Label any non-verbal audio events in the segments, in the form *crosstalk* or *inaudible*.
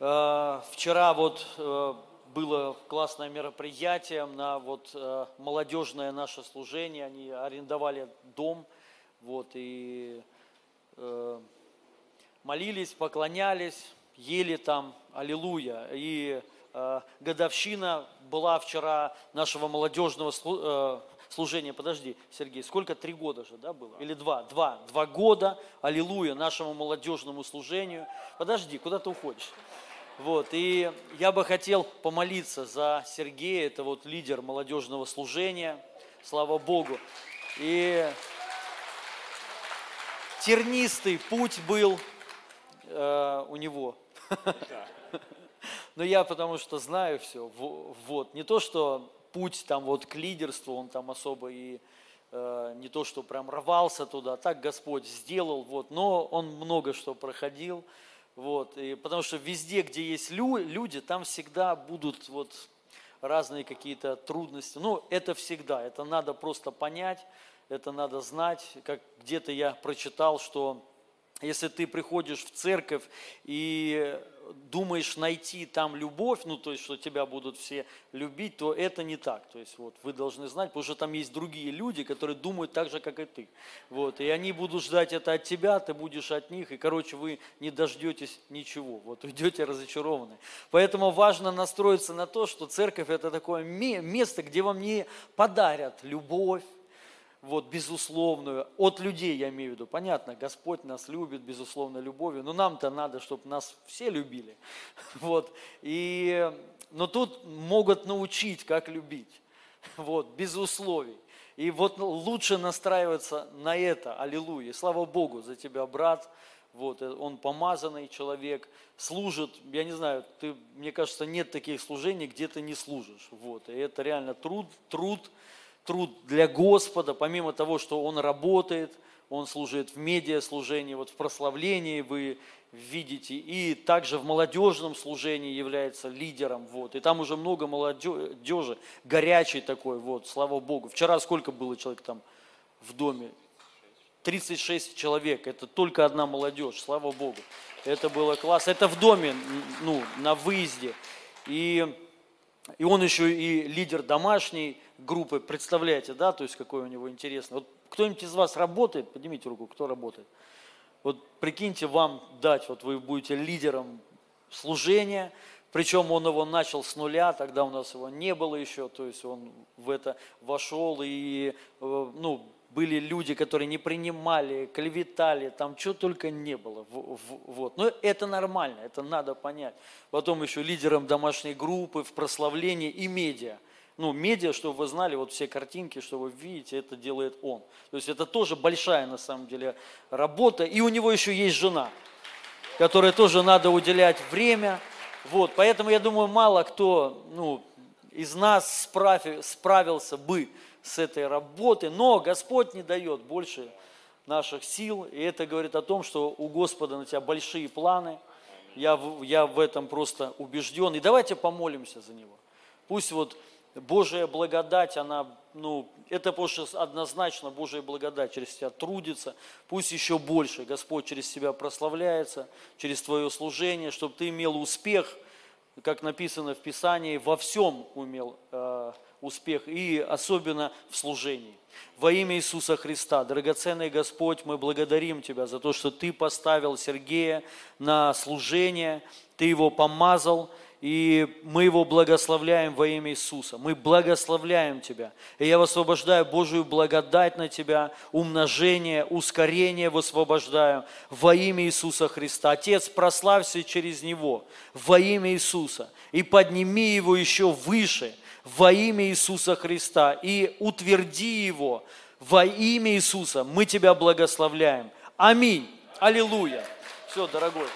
Э, вчера вот э, было классное мероприятие на вот э, молодежное наше служение. Они арендовали дом, вот, и молились, поклонялись, ели там, аллилуйя. И годовщина была вчера нашего молодежного служения. Подожди, Сергей, сколько? Три года же, да, было? Или два? Два. Два года, аллилуйя, нашему молодежному служению. Подожди, куда ты уходишь? Вот, и я бы хотел помолиться за Сергея, это вот лидер молодежного служения, слава Богу. И тернистый путь был э, у него. *laughs* Но я потому что знаю все, вот, не то, что путь там вот к лидерству, он там особо и э, не то, что прям рвался туда, так Господь сделал, вот, но он много что проходил, вот, и потому что везде, где есть лю, люди, там всегда будут вот разные какие-то трудности. Ну, это всегда, это надо просто понять, это надо знать. Как где-то я прочитал, что если ты приходишь в церковь и думаешь найти там любовь, ну, то есть, что тебя будут все любить, то это не так. То есть, вот, вы должны знать, потому что там есть другие люди, которые думают так же, как и ты. Вот, и они будут ждать это от тебя, ты будешь от них, и, короче, вы не дождетесь ничего. Вот, уйдете разочарованные. Поэтому важно настроиться на то, что церковь – это такое место, где вам не подарят любовь, вот, безусловную, от людей я имею в виду. Понятно, Господь нас любит, безусловно, любовью, но нам-то надо, чтобы нас все любили. *laughs* Вот, и, но тут могут научить, как любить, *laughs* вот, без условий. И вот лучше настраиваться на это, аллилуйя. Слава Богу за тебя, брат, вот, э, он помазанный человек, служит, я не знаю, ты, мне кажется, нет таких служений, где ты не служишь, вот, и это реально труд, труд, труд для Господа, помимо того, что он работает, он служит в медиаслужении, вот в прославлении вы видите, и также в молодежном служении является лидером, вот, и там уже много молодежи, горячий такой, вот, слава Богу. Вчера сколько было человек там в доме? 36 человек, это только одна молодежь, слава Богу. Это было классно, это в доме, ну, на выезде. И, и он еще и лидер домашний, группы, представляете, да, то есть какой у него интересный. Вот кто-нибудь из вас работает, поднимите руку, кто работает. Вот прикиньте, вам дать, вот вы будете лидером служения, причем он его начал с нуля, тогда у нас его не было еще, то есть он в это вошел, и э, ну, были люди, которые не принимали, клеветали, там что только не было. Вот. Но это нормально, это надо понять. Потом еще лидером домашней группы в прославлении и медиа ну, медиа, чтобы вы знали, вот все картинки, что вы видите, это делает он. То есть это тоже большая, на самом деле, работа. И у него еще есть жена, которой тоже надо уделять время. Вот, поэтому я думаю, мало кто ну, из нас справи, справился бы с этой работой, но Господь не дает больше наших сил, и это говорит о том, что у Господа на тебя большие планы, я, я в этом просто убежден, и давайте помолимся за него. Пусть вот Божья благодать, она, ну, это потому однозначно Божья благодать через тебя трудится, пусть еще больше Господь через тебя прославляется, через твое служение, чтобы ты имел успех, как написано в Писании, во всем умел э, успех, и особенно в служении. Во имя Иисуса Христа, драгоценный Господь, мы благодарим Тебя за то, что Ты поставил Сергея на служение, Ты его помазал, и мы его благословляем во имя Иисуса. Мы благословляем Тебя. И я высвобождаю Божию благодать на Тебя, умножение, ускорение высвобождаю во имя Иисуса Христа. Отец, прославься через Него во имя Иисуса и подними его еще выше во имя Иисуса Христа и утверди его во имя Иисуса. Мы Тебя благословляем. Аминь. Аллилуйя. Все, дорогой.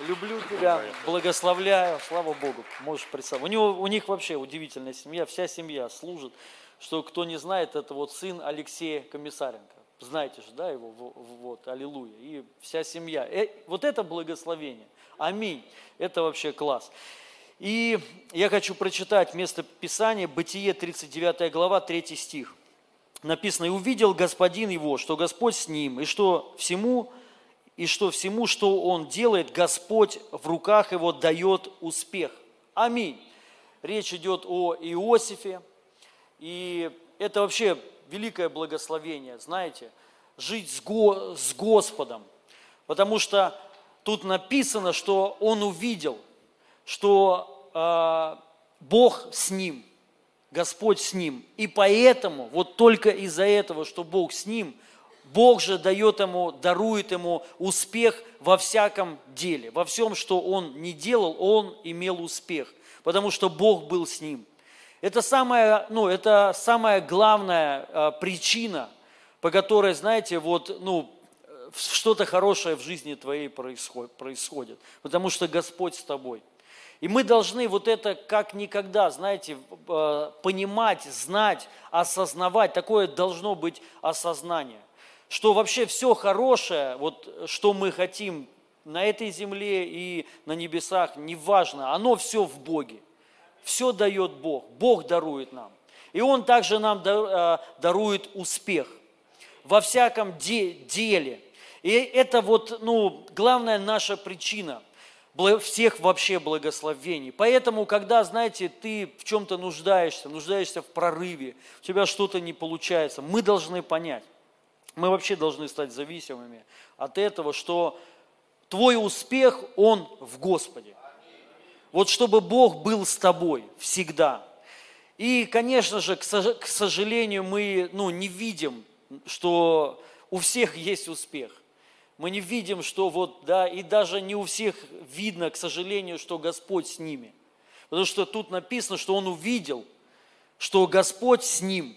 Люблю тебя, благословляю, слава Богу, можешь представить. У, него, у них вообще удивительная семья, вся семья служит. Что кто не знает, это вот сын Алексея Комиссаренко. Знаете же, да, его, вот, аллилуйя. И вся семья. Э, вот это благословение. Аминь. Это вообще класс. И я хочу прочитать место Писания, Бытие, 39 глава, 3 стих. Написано, «И увидел господин его, что Господь с ним, и что всему и что всему, что он делает, Господь в руках его дает успех. Аминь. Речь идет о Иосифе, и это вообще великое благословение, знаете, жить с, Го, с Господом, потому что тут написано, что он увидел, что э, Бог с ним, Господь с ним, и поэтому, вот только из-за этого, что Бог с ним, Бог же дает ему, дарует ему успех во всяком деле, во всем, что он не делал, он имел успех, потому что Бог был с ним – это самая, ну, это самая главная а, причина, по которой, знаете, вот, ну, что-то хорошее в жизни твоей происходит, потому что Господь с тобой. И мы должны вот это как никогда, знаете, а, понимать, знать, осознавать. Такое должно быть осознание, что вообще все хорошее, вот что мы хотим на этой земле и на небесах, неважно, оно все в Боге все дает Бог. Бог дарует нам. И Он также нам э, дарует успех во всяком деле. И это вот, ну, главная наша причина всех вообще благословений. Поэтому, когда, знаете, ты в чем-то нуждаешься, нуждаешься в прорыве, у тебя что-то не получается, мы должны понять, мы вообще должны стать зависимыми от этого, что твой успех, он в Господе. Вот чтобы Бог был с тобой всегда. И, конечно же, к сожалению, мы ну, не видим, что у всех есть успех. Мы не видим, что вот, да, и даже не у всех видно, к сожалению, что Господь с ними. Потому что тут написано, что он увидел, что Господь с ним,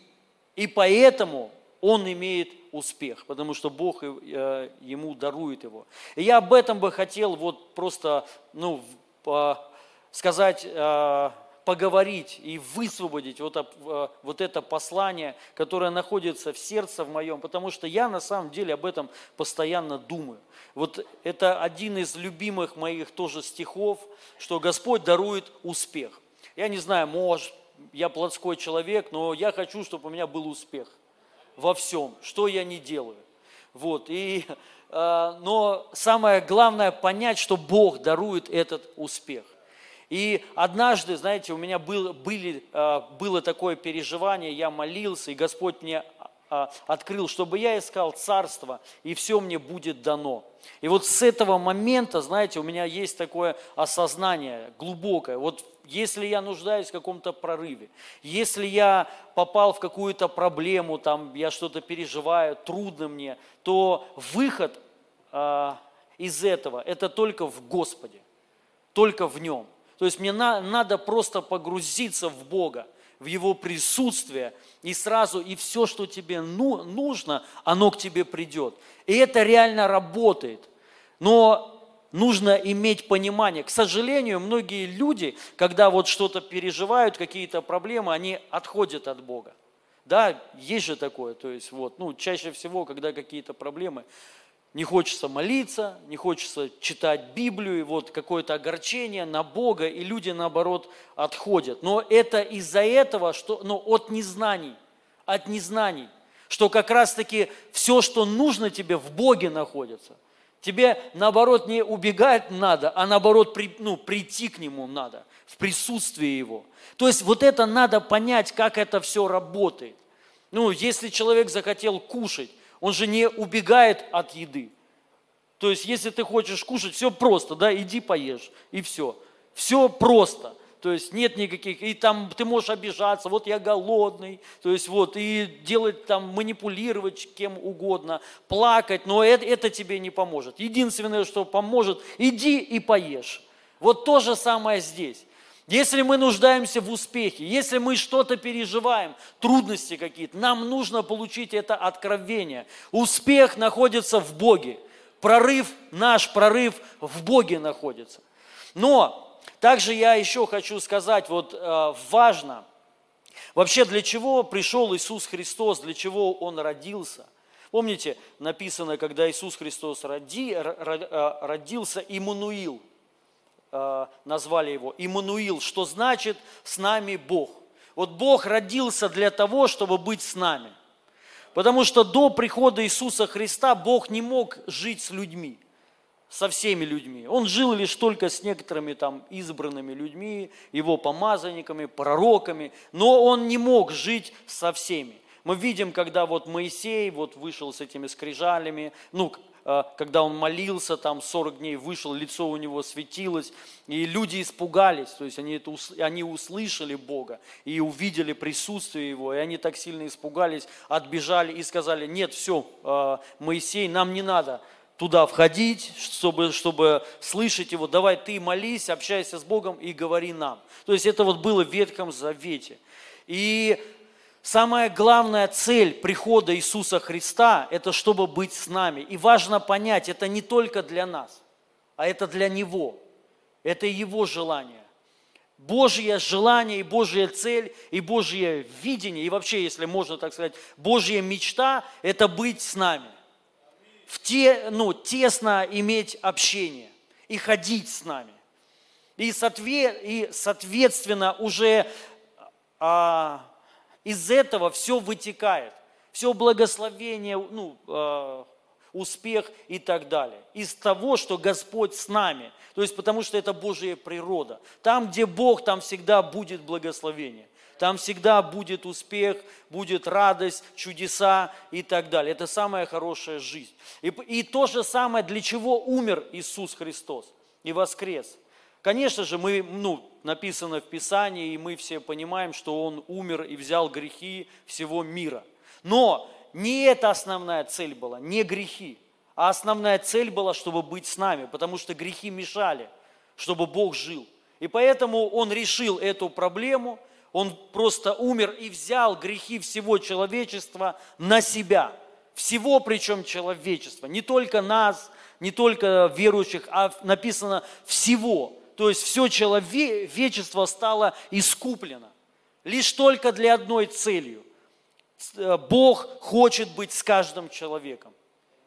и поэтому он имеет успех, потому что Бог э, ему дарует его. И я об этом бы хотел вот просто, ну, сказать, э, поговорить и высвободить вот, э, вот это послание, которое находится в сердце в моем, потому что я на самом деле об этом постоянно думаю. Вот это один из любимых моих тоже стихов, что Господь дарует успех. Я не знаю, может, я плотской человек, но я хочу, чтобы у меня был успех во всем, что я не делаю. Вот, и, э, но самое главное понять, что Бог дарует этот успех. И однажды, знаете, у меня был, были, а, было такое переживание, я молился, и Господь мне а, открыл, чтобы я искал царство, и все мне будет дано. И вот с этого момента, знаете, у меня есть такое осознание глубокое. Вот если я нуждаюсь в каком-то прорыве, если я попал в какую-то проблему, там я что-то переживаю, трудно мне, то выход э, из этого – это только в Господе, только в Нем. То есть мне на, надо просто погрузиться в Бога, в Его присутствие, и сразу, и все, что тебе ну, нужно, оно к тебе придет. И это реально работает. Но нужно иметь понимание. К сожалению, многие люди, когда вот что-то переживают, какие-то проблемы, они отходят от Бога. Да, есть же такое, то есть вот, ну, чаще всего, когда какие-то проблемы, не хочется молиться, не хочется читать Библию, и вот какое-то огорчение на Бога, и люди, наоборот, отходят. Но это из-за этого, что, ну, от незнаний, от незнаний, что как раз-таки все, что нужно тебе, в Боге находится. Тебе, наоборот, не убегать надо, а наоборот, при, ну, прийти к Нему надо, в присутствии Его. То есть вот это надо понять, как это все работает. Ну, если человек захотел кушать, он же не убегает от еды. То есть, если ты хочешь кушать, все просто, да, иди поешь, и все. Все просто. То есть нет никаких, и там ты можешь обижаться, вот я голодный, то есть вот, и делать там, манипулировать кем угодно, плакать, но это, это тебе не поможет. Единственное, что поможет, иди и поешь. Вот то же самое здесь. Если мы нуждаемся в успехе, если мы что-то переживаем, трудности какие-то, нам нужно получить это откровение. Успех находится в Боге. Прорыв, наш прорыв в Боге находится. Но также я еще хочу сказать, вот э, важно, вообще для чего пришел Иисус Христос, для чего Он родился. Помните, написано, когда Иисус Христос роди, э, родился, Иммануил – Э, назвали его Иммануил, что значит «с нами Бог». Вот Бог родился для того, чтобы быть с нами. Потому что до прихода Иисуса Христа Бог не мог жить с людьми. Со всеми людьми. Он жил лишь только с некоторыми там избранными людьми, его помазанниками, пророками, но он не мог жить со всеми. Мы видим, когда вот Моисей вот вышел с этими скрижалями, ну, э, когда он молился, там 40 дней вышел, лицо у него светилось, и люди испугались, то есть они, это, они услышали Бога и увидели присутствие Его, и они так сильно испугались, отбежали и сказали, нет, все, э, Моисей, нам не надо туда входить, чтобы, чтобы слышать Его, давай ты молись, общайся с Богом и говори нам. То есть это вот было в Ветхом Завете. И Самая главная цель прихода Иисуса Христа – это чтобы быть с нами. И важно понять, это не только для нас, а это для Него. Это Его желание. Божье желание и Божья цель, и Божье видение, и вообще, если можно так сказать, Божья мечта – это быть с нами. В те, ну, тесно иметь общение и ходить с нами. И, соответственно, уже а, из этого все вытекает. Все благословение, ну, э, успех и так далее. Из того, что Господь с нами. То есть потому что это Божья природа. Там, где Бог, там всегда будет благословение. Там всегда будет успех, будет радость, чудеса и так далее. Это самая хорошая жизнь. И, и то же самое, для чего умер Иисус Христос и воскрес – Конечно же, мы, ну, написано в Писании, и мы все понимаем, что Он умер и взял грехи всего мира. Но не это основная цель была, не грехи, а основная цель была, чтобы быть с нами, потому что грехи мешали, чтобы Бог жил. И поэтому Он решил эту проблему, Он просто умер и взял грехи всего человечества на себя. Всего причем человечества, не только нас, не только верующих, а написано всего то есть все человечество стало искуплено. Лишь только для одной целью. Э, Бог хочет быть с каждым человеком.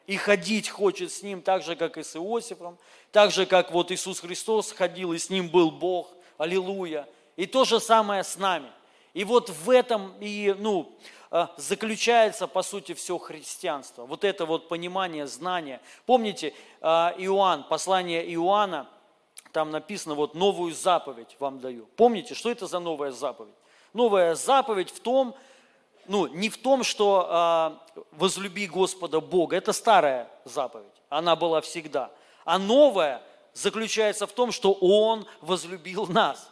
И ходить хочет с ним так же, как и с Иосифом, так же, как вот Иисус Христос ходил, и с ним был Бог. Аллилуйя. И то же самое с нами. И вот в этом и, ну, э, заключается, по сути, все христианство. Вот это вот понимание, знание. Помните, э, Иоанн, послание Иоанна – там написано, вот новую заповедь вам даю. Помните, что это за новая заповедь? Новая заповедь в том, ну, не в том, что э, возлюби Господа Бога, это старая заповедь, она была всегда. А новая заключается в том, что Он возлюбил нас.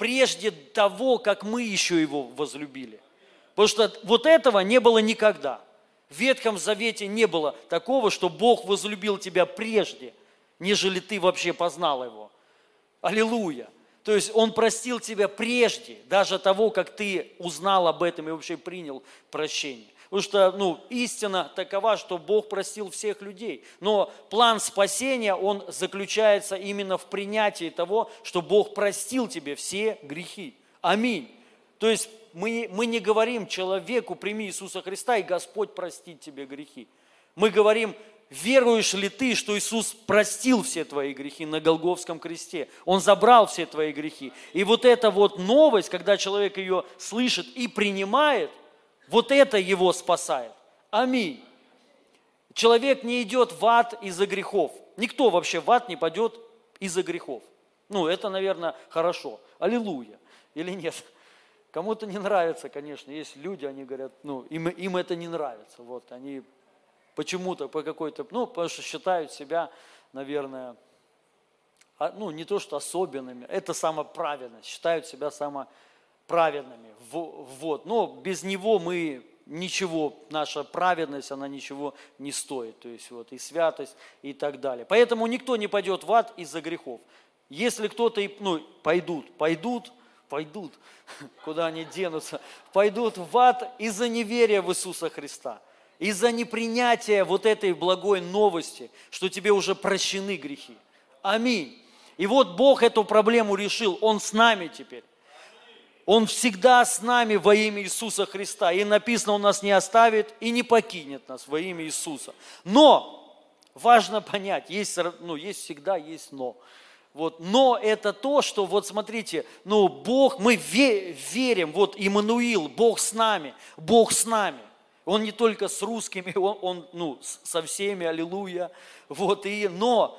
Прежде того, как мы еще Его возлюбили. Потому что вот этого не было никогда. В Ветхом Завете не было такого, что Бог возлюбил тебя прежде – нежели ты вообще познал Его. Аллилуйя. То есть Он простил тебя прежде, даже того, как ты узнал об этом и вообще принял прощение. Потому что ну, истина такова, что Бог простил всех людей. Но план спасения, он заключается именно в принятии того, что Бог простил тебе все грехи. Аминь. То есть мы, мы не говорим человеку, прими Иисуса Христа, и Господь простит тебе грехи. Мы говорим, веруешь ли ты, что Иисус простил все твои грехи на Голговском кресте? Он забрал все твои грехи. И вот эта вот новость, когда человек ее слышит и принимает, вот это его спасает. Аминь. Человек не идет в ад из-за грехов. Никто вообще в ад не пойдет из-за грехов. Ну, это, наверное, хорошо. Аллилуйя. Или нет? Кому-то не нравится, конечно. Есть люди, они говорят, ну, им, им это не нравится. Вот, они почему-то, по какой-то, ну, потому что считают себя, наверное, а, ну, не то что особенными, это самоправедность, считают себя самоправедными. Вот, но без него мы ничего, наша праведность, она ничего не стоит, то есть вот и святость и так далее. Поэтому никто не пойдет в ад из-за грехов. Если кто-то, ну, пойдут, пойдут, пойдут, *laughs* куда они денутся, пойдут в ад из-за неверия в Иисуса Христа – из-за непринятия вот этой благой новости, что тебе уже прощены грехи. Аминь. И вот Бог эту проблему решил, Он с нами теперь. Он всегда с нами во имя Иисуса Христа. И написано, Он нас не оставит и не покинет нас во имя Иисуса. Но, важно понять, есть, ну, есть всегда, есть но. Вот, но это то, что, вот смотрите, ну, Бог, мы верим, вот Иммануил, Бог с нами, Бог с нами. Он не только с русскими, он, он ну, со всеми, аллилуйя. Вот, и, но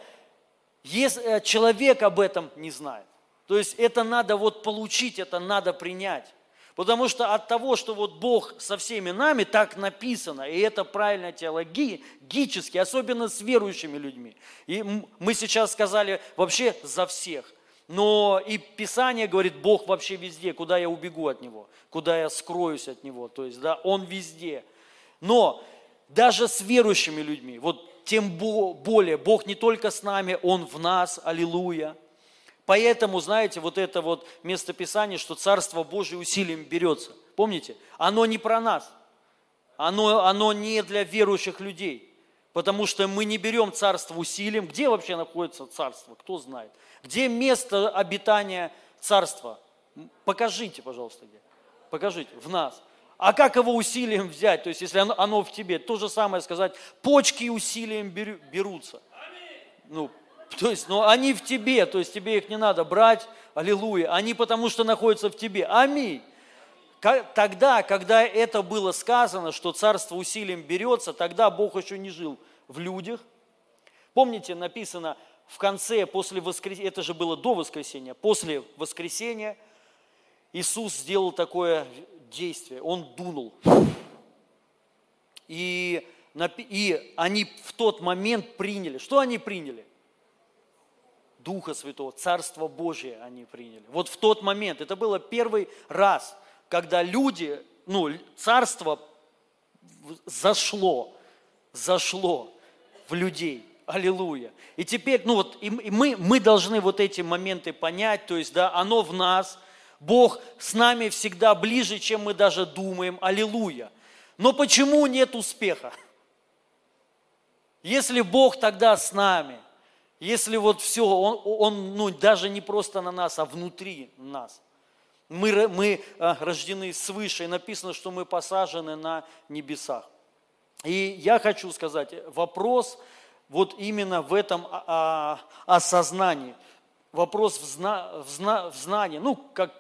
если э, человек об этом не знает, то есть это надо вот получить, это надо принять. Потому что от того, что вот Бог со всеми нами, так написано, и это правильно теологически, особенно с верующими людьми. И мы сейчас сказали вообще за всех. Но и Писание говорит, Бог вообще везде, куда я убегу от Него, куда я скроюсь от Него. То есть, да, Он везде. Но даже с верующими людьми, вот тем более, Бог не только с нами, Он в нас, аллилуйя. Поэтому, знаете, вот это вот местописание, что Царство Божие усилием берется. Помните? Оно не про нас. Оно, оно не для верующих людей. Потому что мы не берем царство усилием. Где вообще находится царство? Кто знает? Где место обитания царства? Покажите, пожалуйста, где. Покажите, в нас. А как его усилием взять? То есть, если оно, оно в тебе, то же самое сказать, почки усилием берутся. Ну, то есть, ну, они в тебе, то есть тебе их не надо брать, аллилуйя. Они потому что находятся в тебе. Аминь. Тогда, когда это было сказано, что царство усилием берется, тогда Бог еще не жил в людях. Помните, написано в конце, после воскресения, это же было до воскресения, после воскресения Иисус сделал такое действие, Он дунул. И, и они в тот момент приняли. Что они приняли? Духа Святого, Царство Божие они приняли. Вот в тот момент, это было первый раз, когда люди, ну, Царство зашло, зашло в людей. Аллилуйя. И теперь, ну вот, и мы, мы должны вот эти моменты понять, то есть, да, оно в нас, Бог с нами всегда ближе, чем мы даже думаем. Аллилуйя. Но почему нет успеха? Если Бог тогда с нами – если вот все, он, он ну, даже не просто на нас, а внутри нас. Мы, мы а, рождены свыше, и написано, что мы посажены на небесах. И я хочу сказать, вопрос вот именно в этом а, а, осознании. Вопрос в, зна, в, зна, в знании. Ну, как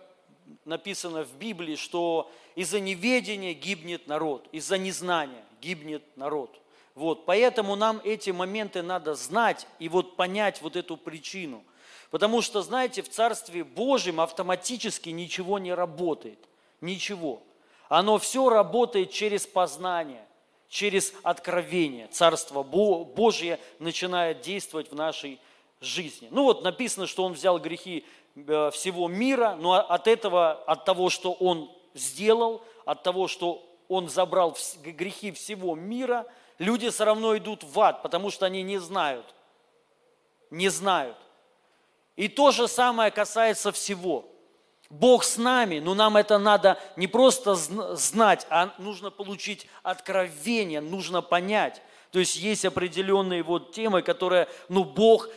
написано в Библии, что из-за неведения гибнет народ, из-за незнания гибнет народ. Вот, поэтому нам эти моменты надо знать и вот понять вот эту причину. Потому что, знаете, в Царстве Божьем автоматически ничего не работает. Ничего. Оно все работает через познание, через откровение. Царство Божье начинает действовать в нашей жизни. Ну вот написано, что Он взял грехи э, всего мира, но от этого, от того, что Он сделал, от того, что Он забрал грехи всего мира – люди все равно идут в ад, потому что они не знают. Не знают. И то же самое касается всего. Бог с нами, но нам это надо не просто знать, а нужно получить откровение, нужно понять. То есть есть определенные вот темы, которые, ну, Бог,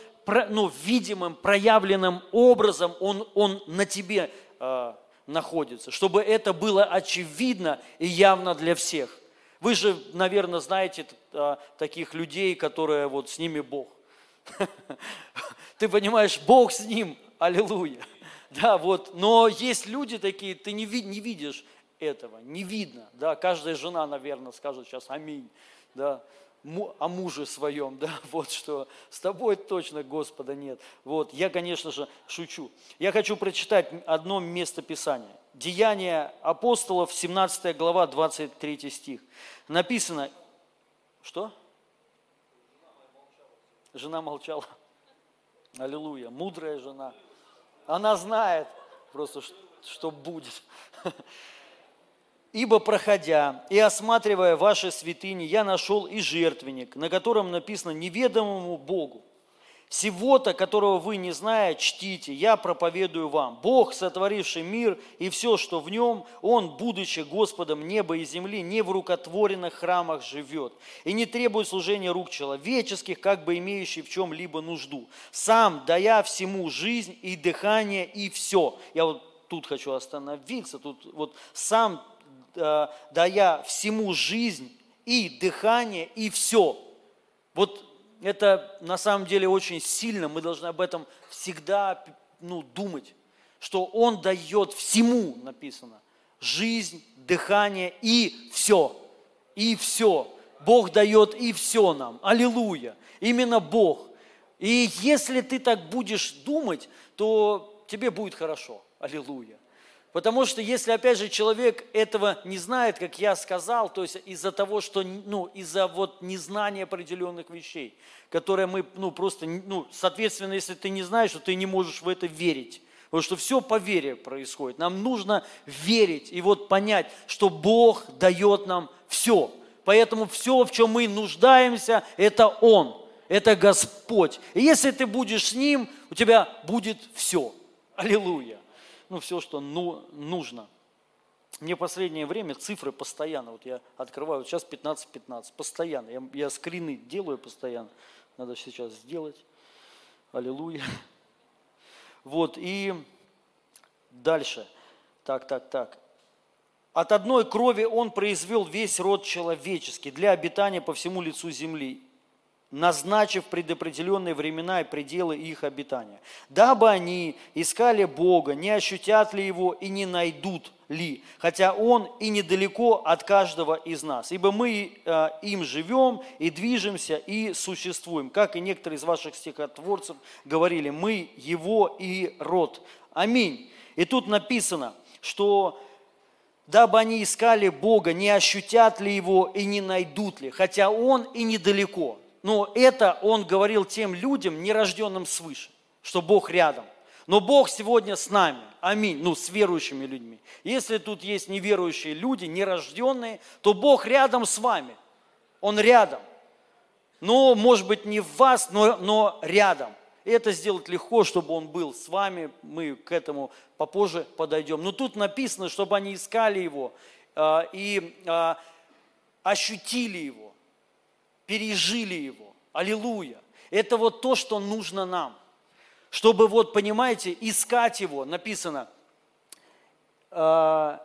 ну, видимым, проявленным образом, Он, он на тебе э, находится, чтобы это было очевидно и явно для всех. Вы же, наверное, знаете а, таких людей, которые вот с ними Бог. *laughs* Ты понимаешь, Бог с ним, аллилуйя. Да, вот, но есть люди такие, ты не, не видишь этого, не видно, да, каждая жена, наверное, скажет сейчас аминь, да, о муже своем, *laughs* да, вот что с тобой точно Господа нет. Вот, я, конечно же, шучу. Я хочу прочитать одно место Писания. Деяния апостолов, 17 глава, 23 стих. Написано, что? Жена молчала. Аллилуйя, мудрая жена. Она знает просто, что будет. Ибо проходя и осматривая ваши святыни, я нашел и жертвенник, на котором написано неведомому Богу. Всего-то, которого вы не зная, чтите, я проповедую вам. Бог, сотворивший мир и все, что в нем, Он, будучи Господом неба и земли, не в рукотворенных храмах живет и не требует служения рук человеческих, как бы имеющий в чем-либо нужду. Сам, дая всему жизнь и дыхание и все. Я вот тут хочу остановиться, тут вот сам, э, дая всему жизнь и дыхание и все. Вот это на самом деле очень сильно, мы должны об этом всегда ну, думать, что Он дает всему, написано, жизнь, дыхание и все. и все. Бог дает и все нам. Аллилуйя. Именно Бог. И если ты так будешь думать, то тебе будет хорошо. Аллилуйя. Потому что если, опять же, человек этого не знает, как я сказал, то есть из-за того, что, ну, из-за вот незнания определенных вещей, которые мы, ну, просто, ну, соответственно, если ты не знаешь, то ты не можешь в это верить. Потому что все по вере происходит. Нам нужно верить и вот понять, что Бог дает нам все. Поэтому все, в чем мы нуждаемся, это Он, это Господь. И если ты будешь с Ним, у тебя будет все. Аллилуйя ну, все, что ну, нужно. Мне в последнее время цифры постоянно, вот я открываю, вот сейчас 15-15, постоянно, я, я скрины делаю постоянно, надо сейчас сделать, аллилуйя. *laughs* Вот, и дальше, так, так, так. От одной крови он произвел весь род человеческий для обитания по всему лицу земли назначив предопределенные времена и пределы их обитания, дабы они искали Бога, не ощутят ли Его и не найдут ли, хотя Он и недалеко от каждого из нас, ибо мы э, им живем и движемся и существуем, как и некоторые из ваших стихотворцев говорили, мы Его и род. Аминь. И тут написано, что дабы они искали Бога, не ощутят ли Его и не найдут ли, хотя Он и недалеко. Но это он говорил тем людям, нерожденным свыше, что Бог рядом. Но Бог сегодня с нами. Аминь. Ну, с верующими людьми. Если тут есть неверующие люди, нерожденные, то Бог рядом с вами. Он рядом. Но, может быть, не в вас, но, но рядом. И это сделать легко, чтобы Он был с вами. Мы к этому попозже подойдем. Но тут написано, чтобы они искали Его э, и э, ощутили Его пережили его. Аллилуйя. Это вот то, что нужно нам. Чтобы вот, понимаете, искать его, написано, э,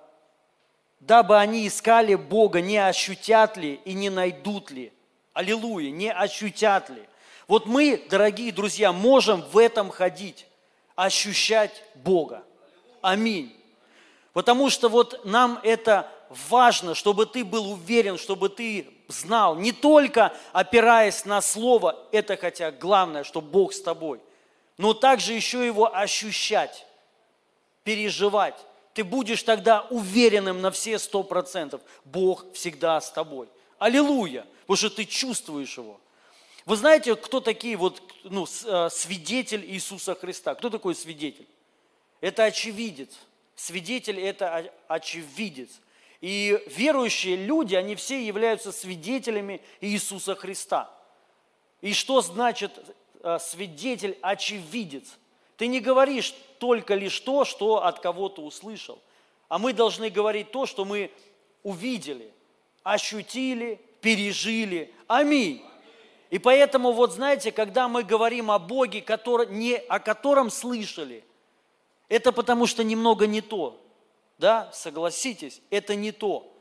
дабы они искали Бога, не ощутят ли и не найдут ли. Аллилуйя, не ощутят ли. Вот мы, дорогие друзья, можем в этом ходить, ощущать Бога. Аминь. Потому что вот нам это важно, чтобы ты был уверен, чтобы ты знал, не только опираясь на Слово, это хотя главное, что Бог с тобой, но также еще его ощущать, переживать. Ты будешь тогда уверенным на все сто процентов. Бог всегда с тобой. Аллилуйя! Потому что ты чувствуешь его. Вы знаете, кто такие вот, ну, э, свидетель Иисуса Христа? Кто такой свидетель? Это очевидец. Свидетель – это очевидец. И верующие люди, они все являются свидетелями Иисуса Христа. И что значит э, свидетель, очевидец? Ты не говоришь только лишь то, что от кого-то услышал, а мы должны говорить то, что мы увидели, ощутили, пережили. Аминь. И поэтому, вот знаете, когда мы говорим о Боге, который, не, о котором слышали, это потому что немного не то да, согласитесь, это не то.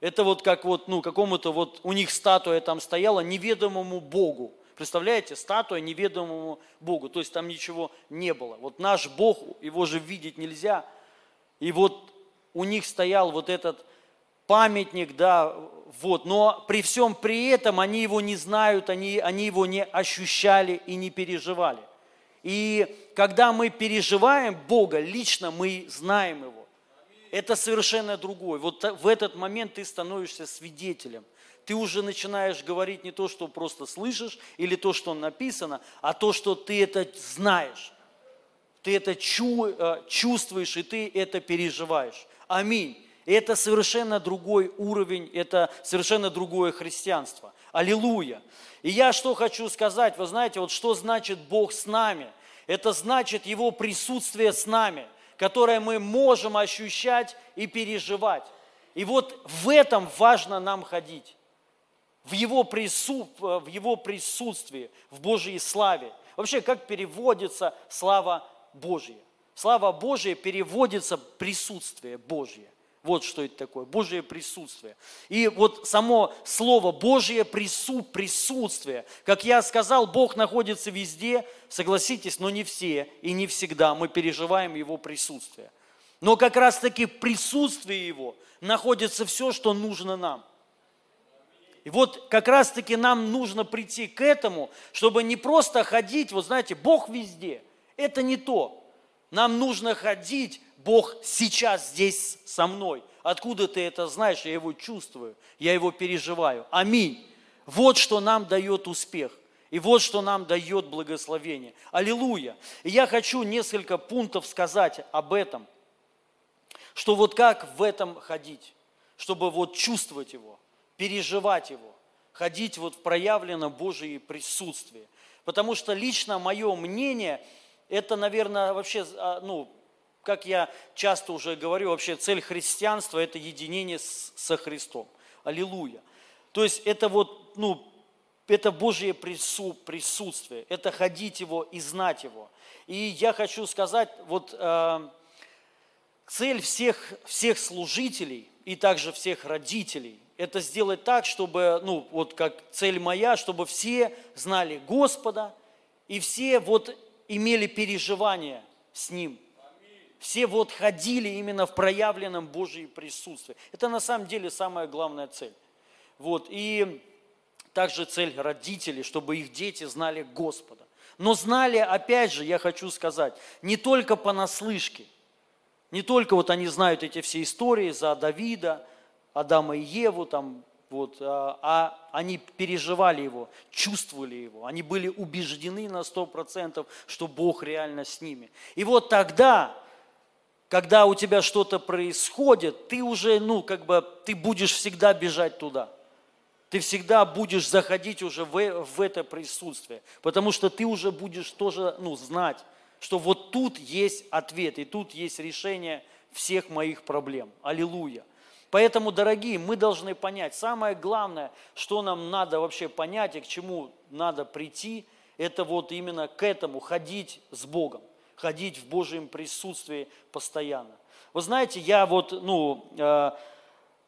Это вот как вот, ну, какому-то вот, у них статуя там стояла неведомому Богу. Представляете, статуя неведомому Богу, то есть там ничего не было. Вот наш Бог, его же видеть нельзя. И вот у них стоял вот этот памятник, да, вот, но при всем при этом они его не знают, они, они его не ощущали и не переживали. И когда мы переживаем Бога, лично мы знаем Его это совершенно другое. Вот в этот момент ты становишься свидетелем. Ты уже начинаешь говорить не то, что просто слышишь, или то, что написано, а то, что ты это знаешь. Ты это э, чувствуешь, и ты это переживаешь. Аминь. Это совершенно другой уровень, это совершенно другое христианство. Аллилуйя. И я что хочу сказать, вы знаете, вот что значит Бог с нами? Это значит Его присутствие с нами – которое мы можем ощущать и переживать. И вот в этом важно нам ходить. В его, прису... в его присутствии, в Божьей славе. Вообще, как переводится слава Божья? Слава Божья переводится присутствие Божье. Вот что это такое, Божье присутствие. И вот само слово Божье прису, присутствие. Как я сказал, Бог находится везде, согласитесь, но не все и не всегда мы переживаем Его присутствие. Но как раз таки в присутствии Его находится все, что нужно нам. И вот как раз-таки нам нужно прийти к этому, чтобы не просто ходить, вот знаете, Бог везде. Это не то. Нам нужно ходить, Бог сейчас здесь со мной. Откуда ты это знаешь? Я его чувствую, я его переживаю. Аминь. Вот что нам дает успех. И вот что нам дает благословение. Аллилуйя. И я хочу несколько пунктов сказать об этом. Что вот как в этом ходить, чтобы вот чувствовать его переживать его, ходить вот в проявленном Божьем присутствии. Потому что лично мое мнение, это, наверное, вообще, а, ну, как я часто уже говорю, вообще цель христианства – это единение со Христом. Аллилуйя. То есть это вот, ну, это Божье присутствие, это ходить Его и знать Его. И я хочу сказать, вот э, цель всех, всех служителей и также всех родителей это сделать так, чтобы, ну, вот как цель моя, чтобы все знали Господа, и все вот имели переживания с Ним. Все вот ходили именно в проявленном Божьем присутствии. Это на самом деле самая главная цель. Вот, и также цель родителей, чтобы их дети знали Господа. Но знали, опять же, я хочу сказать, не только понаслышке, не только вот они знают эти все истории за Давида, Адама и Еву, там, вот, а, а они переживали его, чувствовали его, они были убеждены на сто процентов, что Бог реально с ними. И вот тогда, когда у тебя что-то происходит, ты уже, ну, как бы, ты будешь всегда бежать туда. Ты всегда будешь заходить уже в, в это присутствие, потому что ты уже будешь тоже, ну, знать, что вот тут есть ответ, и тут есть решение всех моих проблем. Аллилуйя. Поэтому, дорогие, мы должны понять, самое главное, что нам надо вообще понять и к чему надо прийти, это вот именно к этому, ходить с Богом, ходить в Божьем присутствии постоянно. Вы знаете, я вот, ну, э,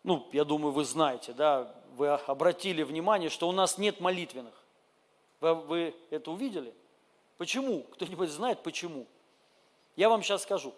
ну, я думаю, вы знаете, да, вы обратили внимание, что у нас нет молитвенных. Вы, вы это увидели? Почему? Кто-нибудь знает почему? Я вам сейчас скажу.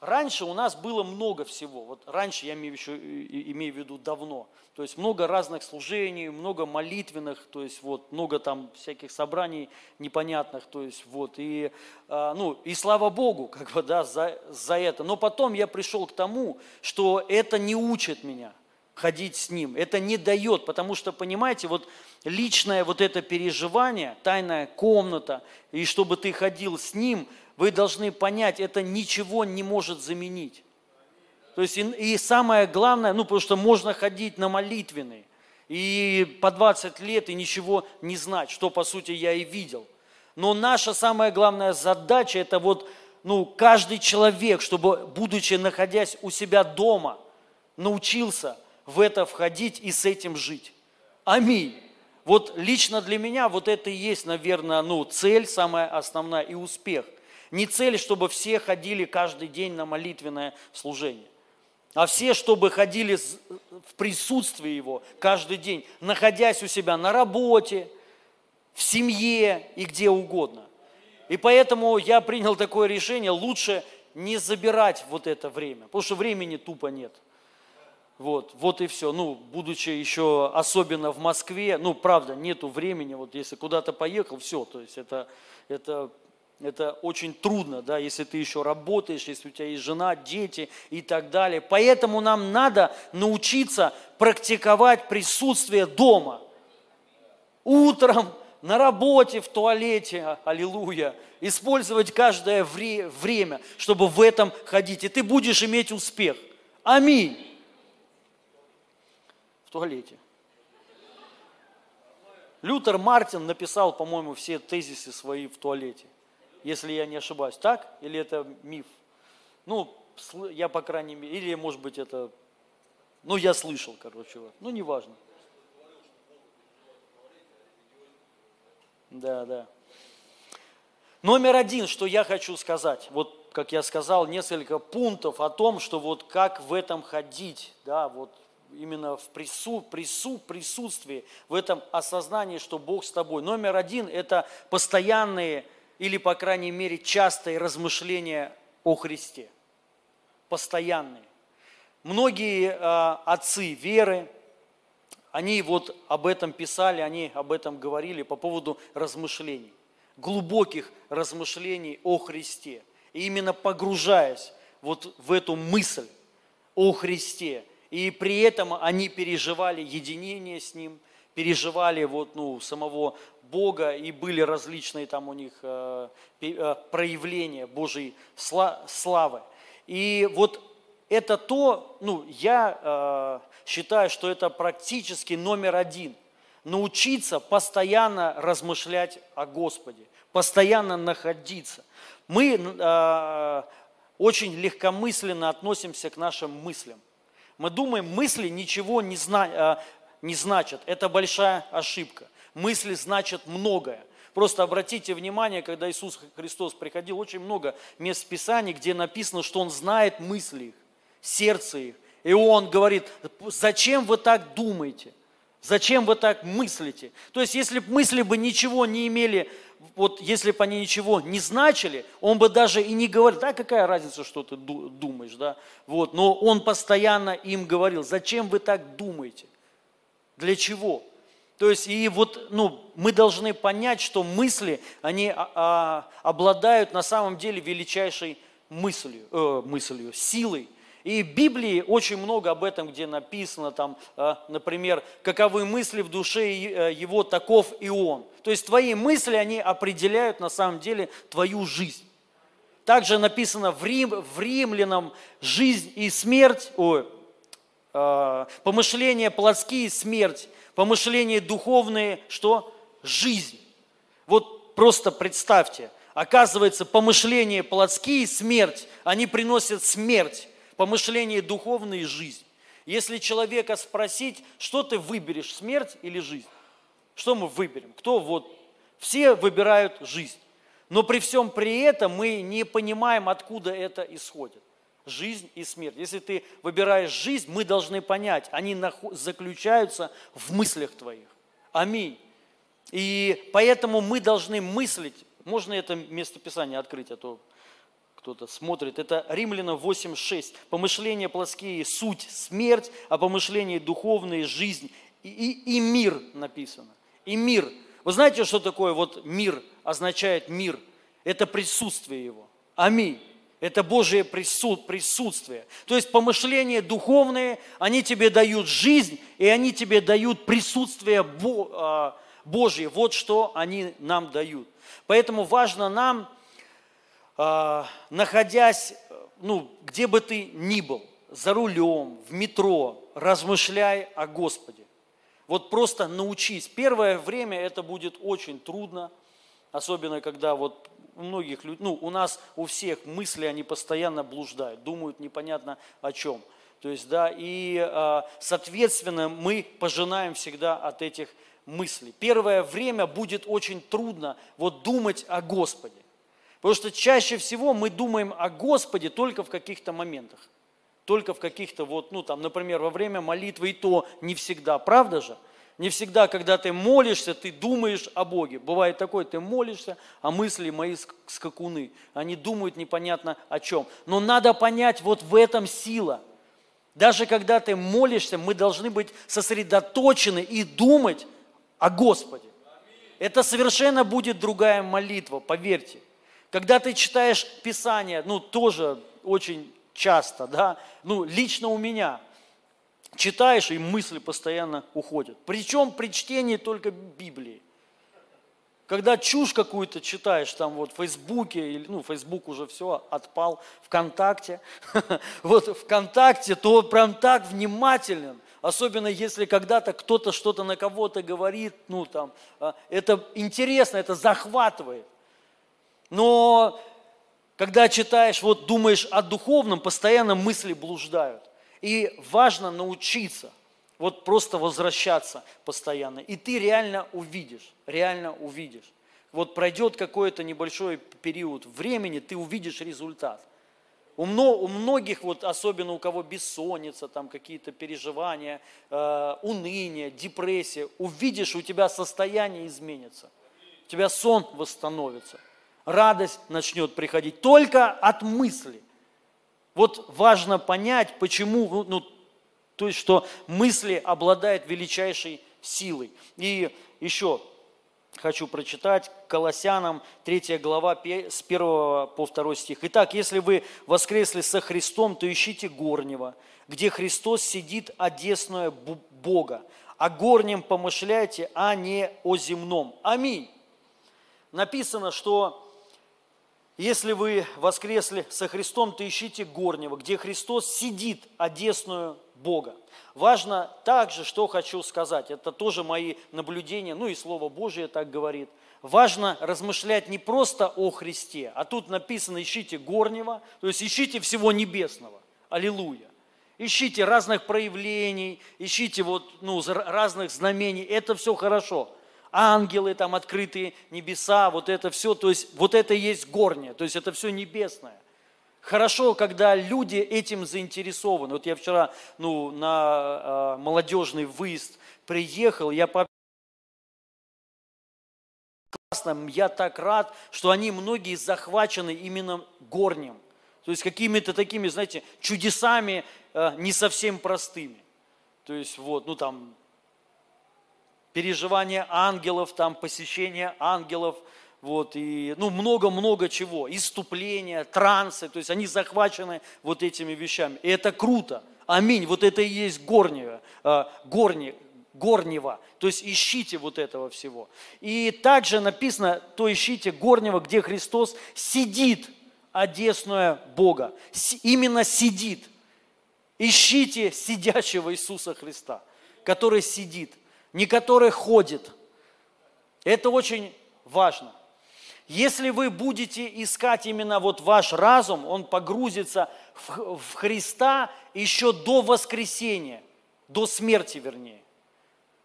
Раньше у нас было много всего. Вот раньше, я имею, еще, имею в виду давно. То есть много разных служений, много молитвенных, то есть вот много там всяких собраний непонятных, то есть вот. И, а, ну, и слава Богу, как бы, да, за, за это. Но потом я пришел к тому, что это не учит меня ходить с Ним. Это не дает, потому что, понимаете, вот личное вот это переживание, тайная комната, и чтобы ты ходил с Ним – вы должны понять, это ничего не может заменить. То есть и, и самое главное, ну потому что можно ходить на молитвенные, и по 20 лет и ничего не знать, что по сути я и видел. Но наша самая главная задача это вот, ну, каждый человек, чтобы, будучи находясь у себя дома, научился в это входить и с этим жить. Аминь. Вот лично для меня вот это и есть, наверное, ну, цель самая основная и успех – не цель, чтобы все ходили каждый день на молитвенное служение, а все, чтобы ходили в присутствии Его каждый день, находясь у себя на работе, в семье и где угодно. И поэтому я принял такое решение, лучше не забирать вот это время, потому что времени тупо нет. Вот, вот и все. Ну, будучи еще особенно в Москве, ну, правда, нету времени, вот если куда-то поехал, все, то есть это, это это очень трудно, да, если ты еще работаешь, если у тебя есть жена, дети и так далее. Поэтому нам надо научиться практиковать присутствие дома. Утром, на работе, в туалете, аллилуйя. Использовать каждое вре- время, чтобы в этом ходить. И ты будешь иметь успех. Аминь. В туалете. Лютер Мартин написал, по-моему, все тезисы свои в туалете если я не ошибаюсь. Так? Или это миф? Ну, я, по крайней мере, или, может быть, это... Ну, я слышал, короче, ну, неважно. Да, да. Номер один, что я хочу сказать, вот как я сказал, несколько пунктов о том, что вот как в этом ходить, да, вот именно в прису, прису, присутствии, в этом осознании, что Бог с тобой. Номер один – это постоянные или, по крайней мере, частые размышления о Христе, постоянные. Многие э, отцы веры, они вот об этом писали, они об этом говорили по поводу размышлений, глубоких размышлений о Христе. И именно погружаясь вот в эту мысль о Христе, и при этом они переживали единение с Ним, переживали вот, ну, самого Бога, и были различные там у них э, э, проявления Божьей славы. И вот это то, ну, я э, считаю, что это практически номер один. Научиться постоянно размышлять о Господе, постоянно находиться. Мы очень легкомысленно относимся к нашим мыслям. Мы думаем, мысли ничего не, зна, не значат. Это большая ошибка. Мысли значат многое. Просто обратите внимание, когда Иисус Христос приходил, очень много мест в Писании, где написано, что Он знает мысли их, сердце их. И Он говорит, зачем вы так думаете? Зачем вы так мыслите? То есть, если бы мысли бы ничего не имели, вот если бы они ничего не значили, он бы даже и не говорил, да, какая разница, что ты думаешь, да, вот, но он постоянно им говорил, зачем вы так думаете? Для чего? То есть, и вот, ну, мы должны понять, что мысли, они а, а, обладают на самом деле величайшей мыслью, э, мыслью, силой. И в Библии очень много об этом, где написано, там, э, например, каковы мысли в душе э, его, таков и он. То есть твои мысли, они определяют на самом деле твою жизнь. Также написано в, Рим, в Римлянам жизнь и смерть, ой, э, помышления плотские – смерть, помышления духовные, что? Жизнь. Вот просто представьте, оказывается, помышления плотские – смерть, они приносят смерть, помышления духовные – жизнь. Если человека спросить, что ты выберешь, смерть или жизнь? Что мы выберем? Кто вот? Все выбирают жизнь. Но при всем при этом мы не понимаем, откуда это исходит жизнь и смерть. Если ты выбираешь жизнь, мы должны понять, они заключаются в мыслях твоих. Аминь. И поэтому мы должны мыслить, можно это местописание открыть, а то кто-то смотрит, это Римлянам 8.6. Помышления плоские – суть, смерть, а помышления духовные – жизнь и, и, и мир написано. И мир. Вы знаете, что такое вот мир означает мир? Это присутствие его. Аминь. Это Божие присутствие. То есть помышления духовные, они тебе дают жизнь, и они тебе дают присутствие а, Божье. Вот что они нам дают. Поэтому важно нам, а, находясь, ну, где бы ты ни был, за рулем, в метро, размышляй о Господе. Вот просто научись. Первое время это будет очень трудно, особенно когда вот у многих людей, ну, у нас, у всех мысли, они постоянно блуждают, думают непонятно о чем. То есть, да, и, а, соответственно, мы пожинаем всегда от этих мыслей. Первое время будет очень трудно вот думать о Господе. Потому что чаще всего мы думаем о Господе только в каких-то моментах. Только в каких-то вот, ну там, например, во время молитвы и то не всегда. Правда же? Не всегда, когда ты молишься, ты думаешь о Боге. Бывает такое, ты молишься, а мысли мои скакуны. Они думают непонятно о чем. Но надо понять, вот в этом сила. Даже когда ты молишься, мы должны быть сосредоточены и думать о Господе. Это совершенно будет другая молитва, поверьте. Когда ты читаешь Писание, ну тоже очень часто, да, ну лично у меня – читаешь, и мысли постоянно уходят. Причем при чтении только Библии. Когда чушь какую-то читаешь, там вот в Фейсбуке, или, ну, Фейсбук уже все, отпал, ВКонтакте, *laughs* вот ВКонтакте, то прям так внимателен, особенно если когда-то кто-то что-то на кого-то говорит, ну, там, а, это интересно, это захватывает. Но когда читаешь, вот думаешь о духовном, постоянно мысли блуждают. И важно научиться вот просто возвращаться постоянно. И ты реально увидишь, реально увидишь. Вот пройдет какой-то небольшой период времени, ты увидишь результат. У, многих, вот, особенно у кого бессонница, там какие-то переживания, э, уныние, депрессия, увидишь, у тебя состояние изменится. У тебя сон восстановится. Радость начнет приходить только от мысли. Вот важно понять, почему, ну, То есть, что мысли обладают величайшей силой. И еще хочу прочитать Колоссянам 3 глава с 1 по 2 стих. Итак, если вы воскресли со Христом, то ищите горнего, где Христос сидит одесную Бога. О горнем помышляйте, а не о земном. Аминь. Написано, что если вы воскресли со Христом, то ищите горнего, где Христос сидит одесную Бога. Важно также, что хочу сказать, это тоже мои наблюдения, ну и Слово Божие так говорит. Важно размышлять не просто о Христе, а тут написано «ищите горнего», то есть ищите всего небесного. Аллилуйя. Ищите разных проявлений, ищите вот, ну, разных знамений, это все хорошо. Ангелы, там открытые небеса, вот это все, то есть вот это и есть горнее, то есть это все небесное. Хорошо, когда люди этим заинтересованы. Вот я вчера ну, на э, молодежный выезд приехал, я по классно, я так рад, что они многие захвачены именно горнем. То есть какими-то такими, знаете, чудесами э, не совсем простыми. То есть вот, ну там, переживание ангелов, там, посещение ангелов – вот, и, ну, много-много чего, иступления, трансы, то есть они захвачены вот этими вещами. И это круто. Аминь. Вот это и есть горнее, э, горне, горнего. То есть ищите вот этого всего. И также написано, то ищите горнего, где Христос сидит, одесную Бога. Именно сидит. Ищите сидящего Иисуса Христа, который сидит, не который ходит. Это очень важно. Если вы будете искать именно вот ваш разум, он погрузится в, в Христа еще до воскресения, до смерти вернее.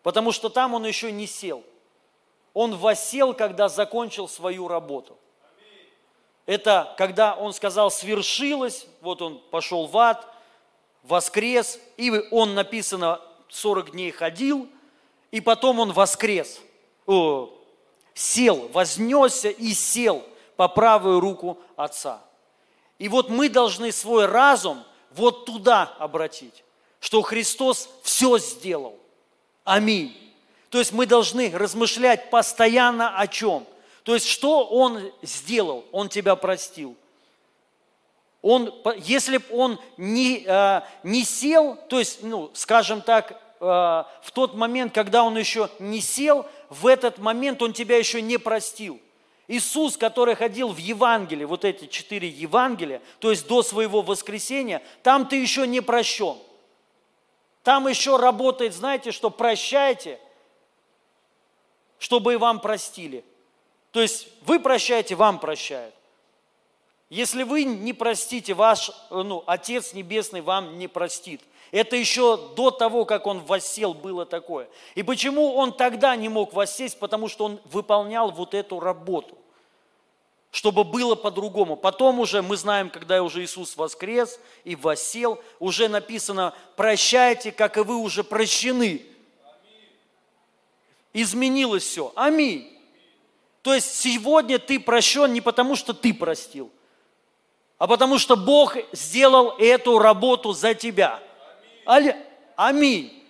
Потому что там он еще не сел. Он восел, когда закончил свою работу. Это когда он сказал свершилось, вот он пошел в ад, воскрес, и он написано 40 дней ходил, и потом он воскрес, о, сел, вознесся и сел по правую руку Отца. И вот мы должны свой разум вот туда обратить, что Христос все сделал. Аминь. То есть мы должны размышлять постоянно о чем? То есть что Он сделал? Он тебя простил. Он, если бы он не, э, не сел, то есть, ну, скажем так, в тот момент, когда он еще не сел, в этот момент Он тебя еще не простил. Иисус, который ходил в Евангелии, вот эти четыре Евангелия, то есть до своего воскресения, там ты еще не прощен. Там еще работает, знаете, что прощайте, чтобы и вам простили. То есть вы прощаете, вам прощают. Если вы не простите, ваш ну, Отец Небесный вам не простит – это еще до того, как он воссел, было такое. И почему он тогда не мог воссесть? Потому что он выполнял вот эту работу, чтобы было по-другому. Потом уже, мы знаем, когда уже Иисус воскрес и воссел, уже написано, прощайте, как и вы уже прощены. Изменилось все. Аминь. То есть сегодня ты прощен не потому, что ты простил, а потому что Бог сделал эту работу за тебя – Аминь.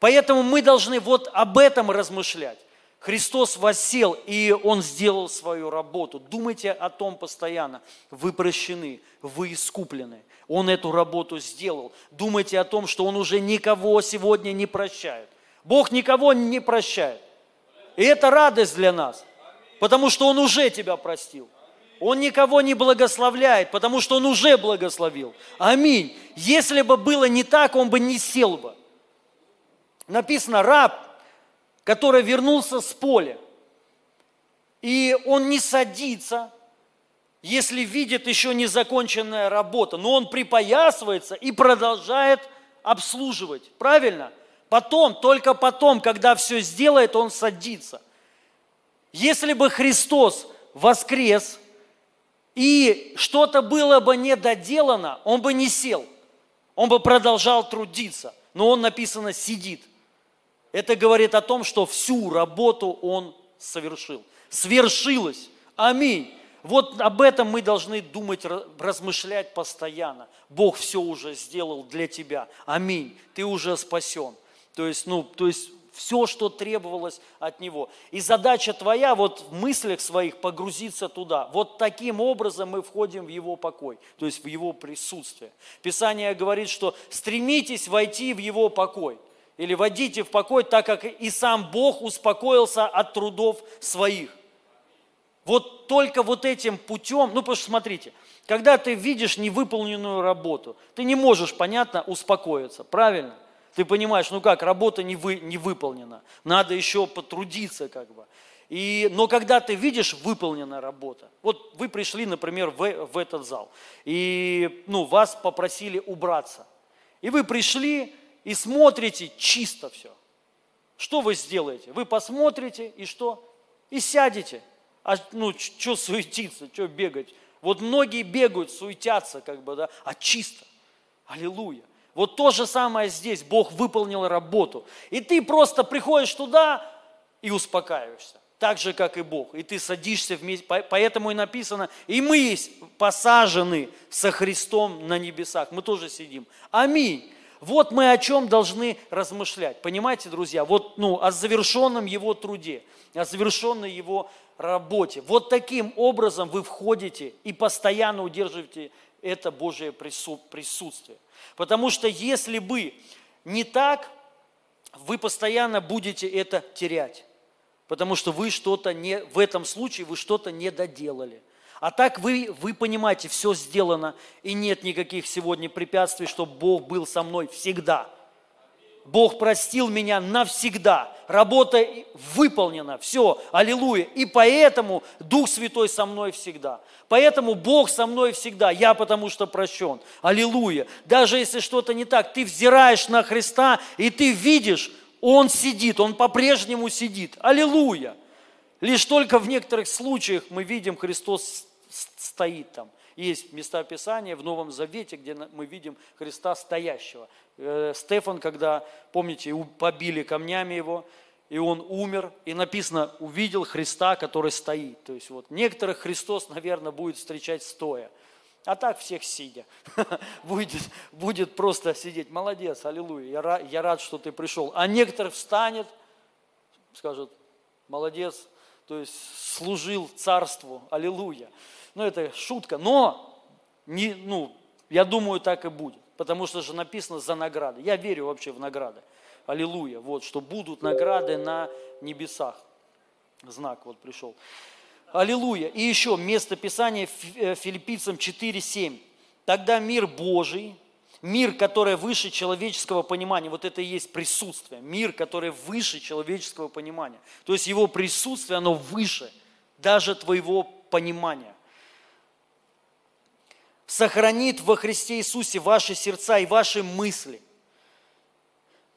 Поэтому мы должны вот об этом размышлять. Христос воссел, и Он сделал свою работу. Думайте о том постоянно. Вы прощены, вы искуплены. Он эту работу сделал. Думайте о том, что Он уже никого сегодня не прощает. Бог никого не прощает. И это радость для нас, потому что Он уже тебя простил. Он никого не благословляет, потому что Он уже благословил. Аминь. Если бы было не так, Он бы не сел бы. Написано, раб, который вернулся с поля, и он не садится, если видит еще незаконченная работа, но он припоясывается и продолжает обслуживать. Правильно? Потом, только потом, когда все сделает, он садится. Если бы Христос воскрес – и что-то было бы не доделано, он бы не сел, он бы продолжал трудиться, но он написано сидит. Это говорит о том, что всю работу он совершил. Свершилось. Аминь. Вот об этом мы должны думать, размышлять постоянно. Бог все уже сделал для тебя. Аминь. Ты уже спасен. То есть, ну, то есть все, что требовалось от него. И задача твоя вот в мыслях своих погрузиться туда. Вот таким образом мы входим в его покой, то есть в его присутствие. Писание говорит, что стремитесь войти в его покой. Или водите в покой, так как и сам Бог успокоился от трудов своих. Вот только вот этим путем, ну потому что смотрите, когда ты видишь невыполненную работу, ты не можешь, понятно, успокоиться, правильно? Ты понимаешь, ну как, работа не, вы, не выполнена, надо еще потрудиться как бы. И, но когда ты видишь выполнена работа, вот вы пришли, например, в, в этот зал, и ну, вас попросили убраться, и вы пришли и смотрите чисто все. Что вы сделаете? Вы посмотрите и что? И сядете. А ну, что суетиться, что бегать? Вот многие бегают, суетятся, как бы, да, а чисто. Аллилуйя. Вот то же самое здесь. Бог выполнил работу. И ты просто приходишь туда и успокаиваешься. Так же, как и Бог. И ты садишься вместе. Поэтому и написано, и мы посажены со Христом на небесах. Мы тоже сидим. Аминь. Вот мы о чем должны размышлять. Понимаете, друзья? Вот ну, о завершенном его труде, о завершенной его работе. Вот таким образом вы входите и постоянно удерживаете это Божие присутствие. Потому что если бы не так, вы постоянно будете это терять. Потому что вы что-то не, в этом случае вы что-то не доделали. А так вы, вы понимаете, все сделано, и нет никаких сегодня препятствий, чтобы Бог был со мной всегда – Бог простил меня навсегда. Работа выполнена. Все, аллилуйя. И поэтому Дух Святой со мной всегда. Поэтому Бог со мной всегда. Я потому что прощен. Аллилуйя. Даже если что-то не так, ты взираешь на Христа, и ты видишь, Он сидит, Он по-прежнему сидит. Аллилуйя. Лишь только в некоторых случаях мы видим, Христос стоит там. Есть места Писания в Новом Завете, где мы видим Христа стоящего. Э, Стефан, когда, помните, побили камнями его, и он умер, и написано, увидел Христа, который стоит. То есть вот некоторых Христос, наверное, будет встречать стоя. А так всех сидя. *laughs* будет, будет просто сидеть. Молодец, аллилуйя, я рад, я рад, что ты пришел. А некоторых встанет, скажет, молодец, то есть служил царству, аллилуйя. Ну, это шутка, но не, ну, я думаю, так и будет. Потому что же написано за награды. Я верю вообще в награды. Аллилуйя. Вот, что будут награды на небесах. Знак вот пришел. Аллилуйя. И еще место Писания э, филиппийцам 4.7. Тогда мир Божий, мир, который выше человеческого понимания, вот это и есть присутствие, мир, который выше человеческого понимания. То есть его присутствие, оно выше даже твоего понимания сохранит во Христе Иисусе ваши сердца и ваши мысли.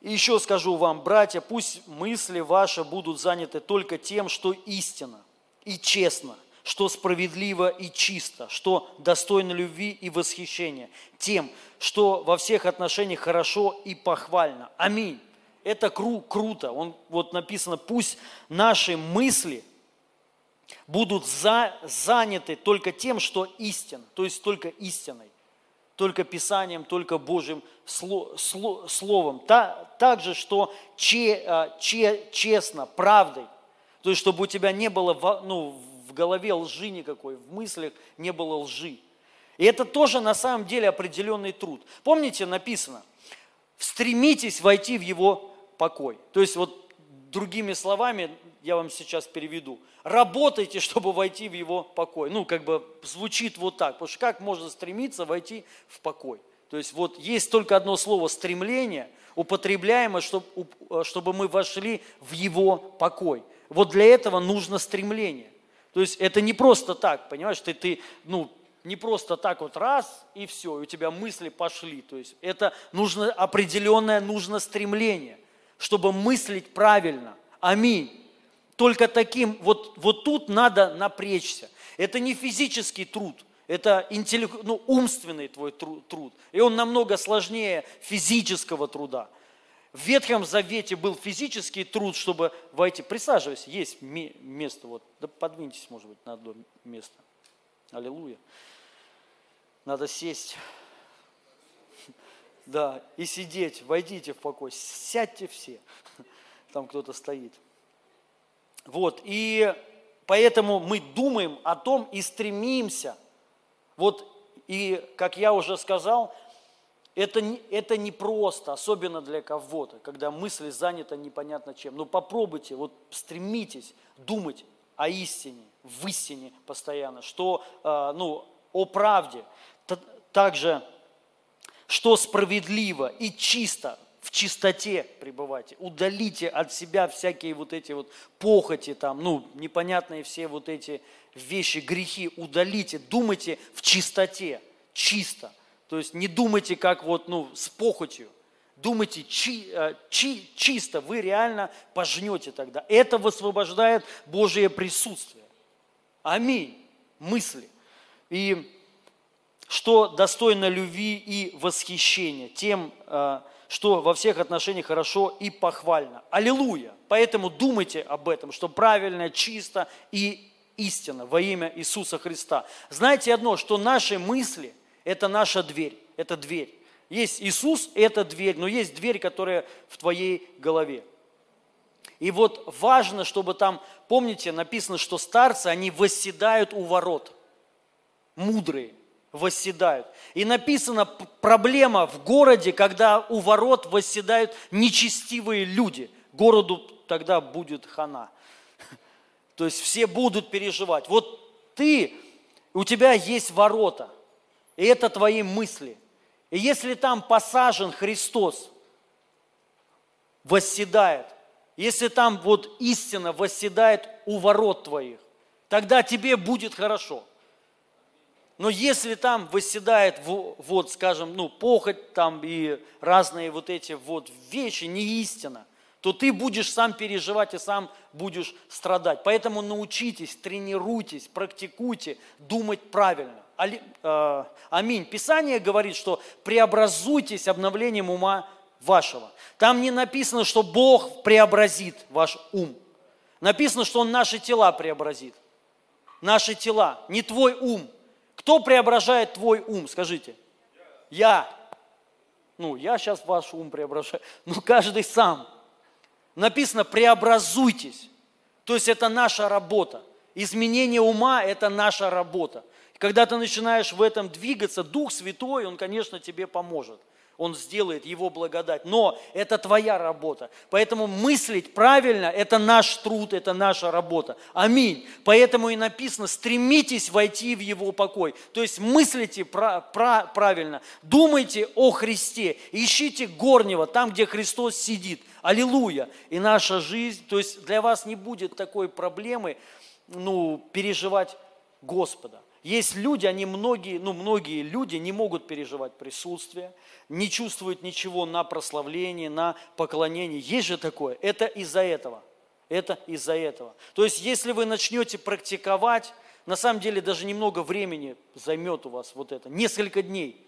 И еще скажу вам, братья, пусть мысли ваши будут заняты только тем, что истинно и честно, что справедливо и чисто, что достойно любви и восхищения, тем, что во всех отношениях хорошо и похвально. Аминь. Это кру- круто. Он, вот написано, пусть наши мысли – будут за, заняты только тем, что истин, то есть только истиной, только Писанием, только Божьим сло, сло, Словом. Та, также, что че, а, че, честно, правдой, то есть чтобы у тебя не было в, ну, в голове лжи никакой, в мыслях не было лжи. И это тоже на самом деле определенный труд. Помните, написано, стремитесь войти в его покой. То есть вот другими словами, я вам сейчас переведу. Работайте, чтобы войти в его покой. Ну, как бы звучит вот так. Потому что как можно стремиться войти в покой? То есть вот есть только одно слово «стремление», употребляемое, чтобы, чтобы мы вошли в его покой. Вот для этого нужно стремление. То есть это не просто так, понимаешь, ты, ты ну, не просто так вот раз и все, и у тебя мысли пошли. То есть это нужно определенное нужно стремление, чтобы мыслить правильно. Аминь. Только таким, вот, вот тут надо напрячься. Это не физический труд, это интеллект, ну, умственный твой труд. И он намного сложнее физического труда. В Ветхом Завете был физический труд, чтобы войти. Присаживайся, есть место. Вот. Да подвиньтесь, может быть, на одно место. Аллилуйя. Надо сесть. *laughs* Да, и сидеть, войдите в покой, сядьте все. *laughs* Там кто-то стоит. Вот, и поэтому мы думаем о том и стремимся. Вот, и, как я уже сказал, это, это не просто, особенно для кого-то, когда мысль занята непонятно чем. Но попробуйте, вот стремитесь думать о истине, в истине постоянно, что, э, ну, о правде. Также, что справедливо и чисто, в чистоте пребывайте. Удалите от себя всякие вот эти вот похоти там, ну, непонятные все вот эти вещи, грехи. Удалите, думайте в чистоте, чисто. То есть не думайте как вот, ну, с похотью. Думайте чи, э, чи, чисто, вы реально пожнете тогда. Это высвобождает Божие присутствие. Аминь. Мысли. И что достойно любви и восхищения, тем, э, что во всех отношениях хорошо и похвально. Аллилуйя! Поэтому думайте об этом, что правильно, чисто и истинно во имя Иисуса Христа. Знаете одно, что наши мысли – это наша дверь, это дверь. Есть Иисус, это дверь, но есть дверь, которая в твоей голове. И вот важно, чтобы там, помните, написано, что старцы, они восседают у ворот. Мудрые восседают. И написано, проблема в городе, когда у ворот восседают нечестивые люди. Городу тогда будет хана. *laughs* То есть все будут переживать. Вот ты, у тебя есть ворота – и это твои мысли. И если там посажен Христос, восседает, если там вот истина восседает у ворот твоих, тогда тебе будет хорошо. Но если там восседает, вот, скажем, ну, похоть там и разные вот эти вот вещи, не истина, то ты будешь сам переживать и сам будешь страдать. Поэтому научитесь, тренируйтесь, практикуйте думать правильно. Э, аминь. Писание говорит, что преобразуйтесь обновлением ума вашего. Там не написано, что Бог преобразит ваш ум. Написано, что Он наши тела преобразит. Наши тела, не твой ум. Кто преображает твой ум, скажите? Я. Ну, я сейчас ваш ум преображаю. *laughs* Ну, каждый сам. Написано, преобразуйтесь. То есть это наша работа. Изменение ума – это наша работа. Когда ты начинаешь в этом двигаться, Дух Святой, Он, конечно, тебе поможет. Он сделает Его благодать. Но это твоя работа. Поэтому мыслить правильно – это наш труд, это наша работа. Аминь. Поэтому и написано, стремитесь войти в Его покой. То есть мыслите правильно, думайте о Христе, ищите горнего, там, где Христос сидит. Аллилуйя. И наша жизнь, то есть для вас не будет такой проблемы, ну, переживать Господа. Есть люди, они многие, ну многие люди не могут переживать присутствие, не чувствуют ничего на прославлении, на поклонении. Есть же такое. Это из-за этого. Это из-за этого. То есть, если вы начнете практиковать, на самом деле даже немного времени займет у вас вот это, несколько дней.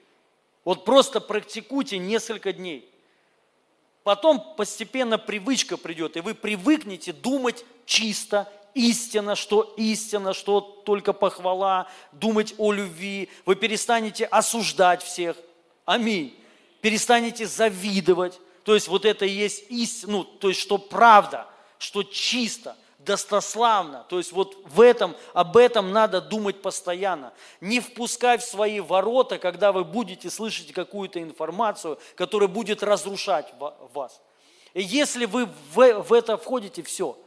Вот просто практикуйте несколько дней. Потом постепенно привычка придет, и вы привыкнете думать чисто истина, что истина, что только похвала, думать о любви. Вы перестанете осуждать всех. Аминь. Перестанете завидовать. То есть вот это и есть истина, ну, то есть что правда, что чисто, достославно. То есть вот в этом, об этом надо думать постоянно. Не впускать в свои ворота, когда вы будете слышать какую-то информацию, которая будет разрушать вас. И если вы в, в это входите, все –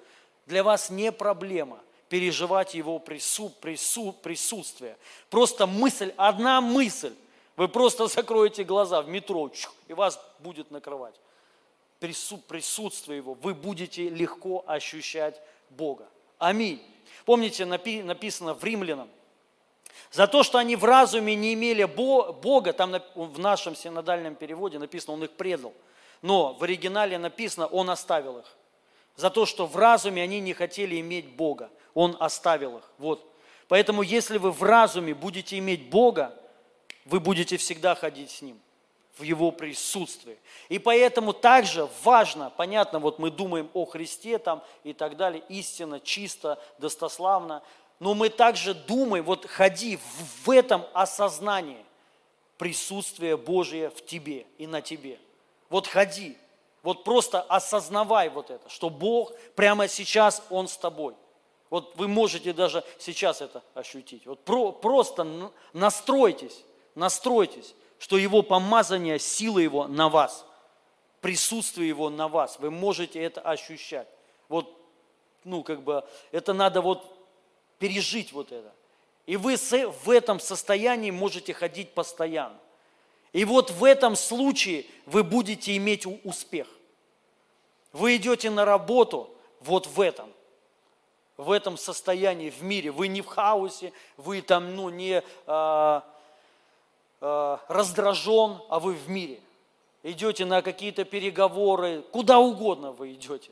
для вас не проблема переживать Его прису, прису, присутствие. Просто мысль, одна мысль, вы просто *laughs* закроете глаза в метро, и вас будет накрывать. Прису, присутствие Его, вы будете легко ощущать Бога. Аминь. Помните, написано в Римлянам, за то, что они в разуме не имели Бога, там в нашем синодальном переводе написано, Он их предал. Но в оригинале написано, Он оставил их за то, что в разуме они не хотели иметь Бога. Он оставил их. Вот. Поэтому, если вы в разуме будете иметь Бога, вы будете всегда ходить с Ним, в Его присутствии. И поэтому также важно, понятно, вот мы думаем о Христе там и так далее, истинно, чисто, достославно, но мы также думаем, вот ходи в этом осознании присутствия Божия в тебе и на тебе. Вот ходи, вот просто осознавай вот это, что Бог прямо сейчас, Он с тобой. Вот вы можете даже сейчас это ощутить. Вот про, просто настройтесь, настройтесь, что Его помазание, сила Его на вас, присутствие Его на вас. Вы можете это ощущать. Вот, ну, как бы, это надо вот пережить вот это. И вы в этом состоянии можете ходить постоянно. И вот в этом случае вы будете иметь успех. Вы идете на работу вот в этом, в этом состоянии, в мире. Вы не в хаосе, вы там ну, не а, а, раздражен, а вы в мире. Идете на какие-то переговоры, куда угодно вы идете.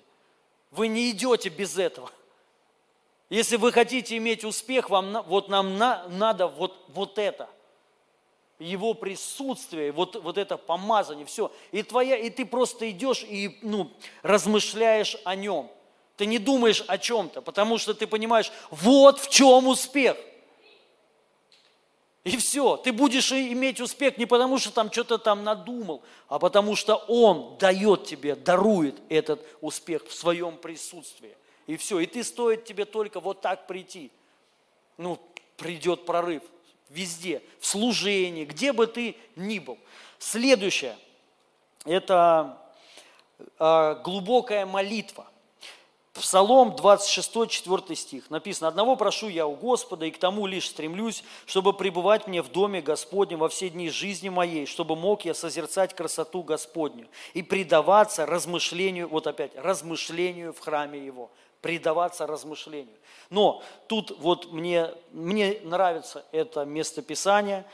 Вы не идете без этого – если вы хотите иметь успех, вам, вот нам на, надо вот, вот это. Его присутствие, вот, вот это помазание, все. И, твоя, и ты просто идешь и ну, размышляешь о нем. Ты не думаешь о чем-то, потому что ты понимаешь, вот в чем успех. И все, ты будешь иметь успех не потому, что там что-то там надумал, а потому что Он дает тебе, дарует этот успех в своем присутствии. И все. И ты стоит тебе только вот так прийти. Ну, придет прорыв. Везде. В служении, где бы ты ни был. Следующее. Это э, глубокая молитва. Псалом 26, 4 стих. Написано, «Одного прошу я у Господа, и к тому лишь стремлюсь, чтобы пребывать мне в доме Господнем во все дни жизни моей, чтобы мог я созерцать красоту Господню и предаваться размышлению, вот опять, размышлению в храме Его» предаваться размышлению. Но тут вот мне, мне нравится это местописание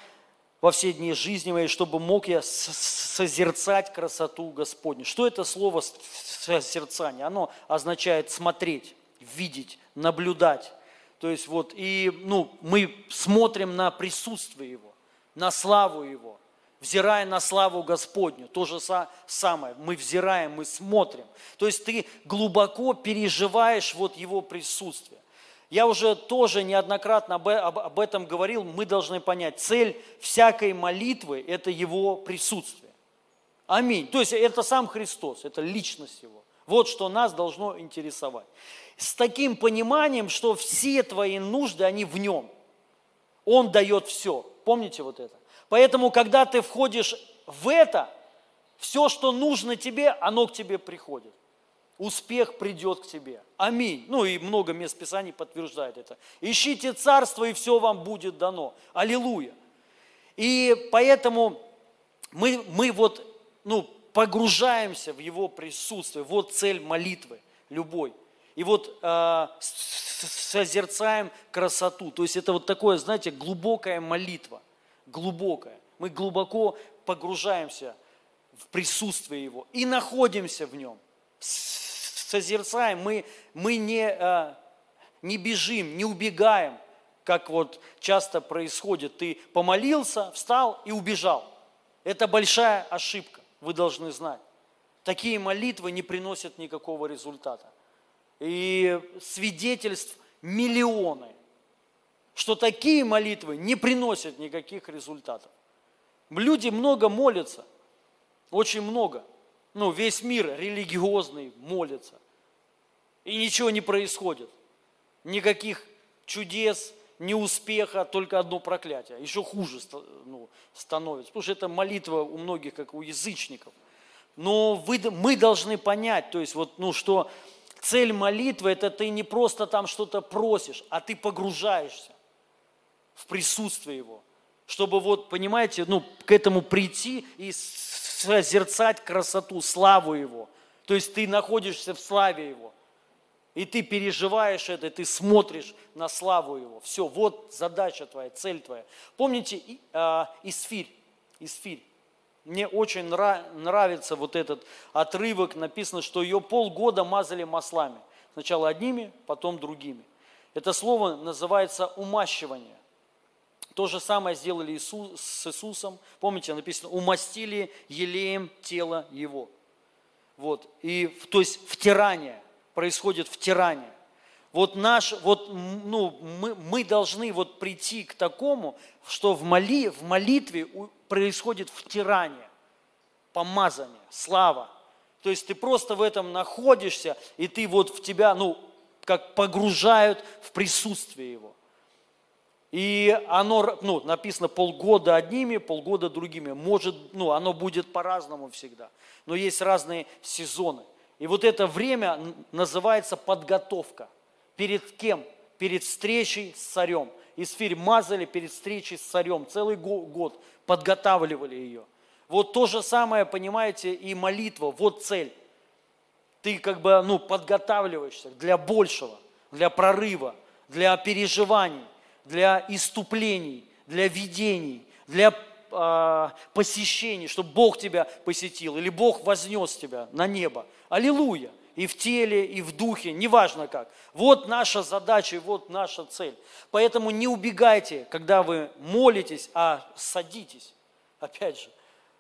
во все дни жизни моей, чтобы мог я созерцать красоту Господню. Что это слово созерцание? Оно означает смотреть, видеть, наблюдать. То есть вот и ну, мы смотрим на присутствие Его, на славу Его взирая на славу Господню. То же самое. Мы взираем, мы смотрим. То есть ты глубоко переживаешь вот Его присутствие. Я уже тоже неоднократно об этом говорил. Мы должны понять, цель всякой молитвы – это Его присутствие. Аминь. То есть это сам Христос, это личность Его. Вот что нас должно интересовать. С таким пониманием, что все твои нужды, они в Нем. Он дает все. Помните вот это? Поэтому, когда ты входишь в это, все, что нужно тебе, оно к тебе приходит. Успех придет к тебе. Аминь. Ну и много мест Писаний подтверждает это. Ищите царство, и все вам будет дано. Аллилуйя. И поэтому мы, мы вот ну, погружаемся в Его присутствие. Вот цель молитвы любой. И вот э, созерцаем красоту. То есть это вот такое, знаете, глубокая молитва глубокое. Мы глубоко погружаемся в присутствие Его и находимся в Нем. Созерцаем, мы, мы не, а, не бежим, не убегаем, как вот часто происходит. Ты помолился, встал и убежал. Это большая ошибка, вы должны знать. Такие молитвы не приносят никакого результата. И свидетельств миллионы что такие молитвы не приносят никаких результатов. Люди много молятся, очень много. Ну, весь мир религиозный молится. И ничего не происходит. Никаких чудес, ни успеха, только одно проклятие. Еще хуже ну, становится. Потому что это молитва у многих, как у язычников. Но вы, мы должны понять, то есть вот, ну, что цель молитвы – это ты не просто там что-то просишь, а ты погружаешься в присутствие Его, чтобы вот, понимаете, ну, к этому прийти и созерцать красоту, славу Его. То есть ты находишься в славе Его, и ты переживаешь это, и ты смотришь на славу Его. Все, вот задача твоя, цель твоя. Помните а, Исфирь? Исфирь. Мне очень нравится вот этот отрывок, написано, что ее полгода мазали маслами. Сначала одними, потом другими. Это слово называется умащивание. То же самое сделали Иисус, с Иисусом. Помните, написано, умастили елеем тело Его. Вот. И, то есть втирание, происходит втирание. Вот наш, вот, ну, мы, мы должны вот прийти к такому, что в, моли, в молитве происходит втирание, помазание, слава. То есть ты просто в этом находишься, и ты вот в тебя, ну, как погружают в присутствие Его. И оно, ну, написано полгода одними, полгода другими. Может, ну, оно будет по-разному всегда. Но есть разные сезоны. И вот это время называется подготовка. Перед кем? Перед встречей с царем. Исфирь мазали перед встречей с царем. Целый год подготавливали ее. Вот то же самое, понимаете, и молитва. Вот цель. Ты как бы, ну, подготавливаешься для большего, для прорыва, для переживаний для иступлений, для видений, для э, посещений, чтобы Бог тебя посетил, или Бог вознес тебя на небо. Аллилуйя! И в теле, и в духе, неважно как. Вот наша задача, и вот наша цель. Поэтому не убегайте, когда вы молитесь, а садитесь. Опять же,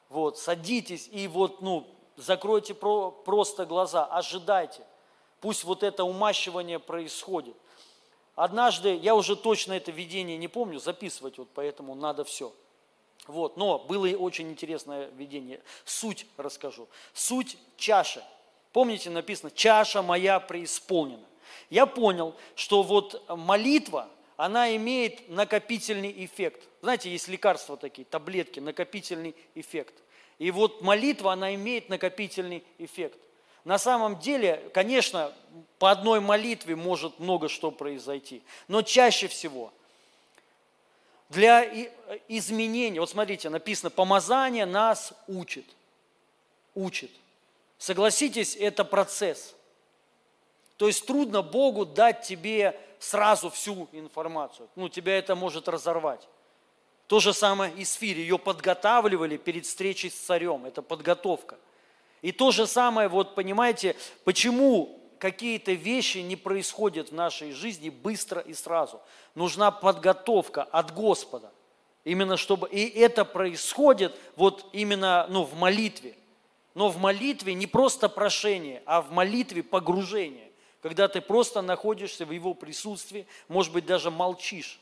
вот, садитесь и вот, ну, закройте про, просто глаза, ожидайте. Пусть вот это умащивание происходит. Однажды, я уже точно это видение не помню, записывать вот поэтому надо все. Вот, но было и очень интересное видение. Суть расскажу. Суть чаши. Помните, написано, чаша моя преисполнена. Я понял, что вот молитва, она имеет накопительный эффект. Знаете, есть лекарства такие, таблетки, накопительный эффект. И вот молитва, она имеет накопительный эффект. На самом деле, конечно, по одной молитве может много что произойти, но чаще всего для изменения, вот смотрите, написано, помазание нас учит, учит. Согласитесь, это процесс. То есть трудно Богу дать тебе сразу всю информацию. Ну, тебя это может разорвать. То же самое и с Фири. Ее подготавливали перед встречей с царем. Это подготовка – и то же самое, вот понимаете, почему какие-то вещи не происходят в нашей жизни быстро и сразу. Нужна подготовка от Господа. Именно чтобы... И это происходит вот именно ну, в молитве. Но в молитве не просто прошение, а в молитве погружение. Когда ты просто находишься в Его присутствии, может быть, даже молчишь.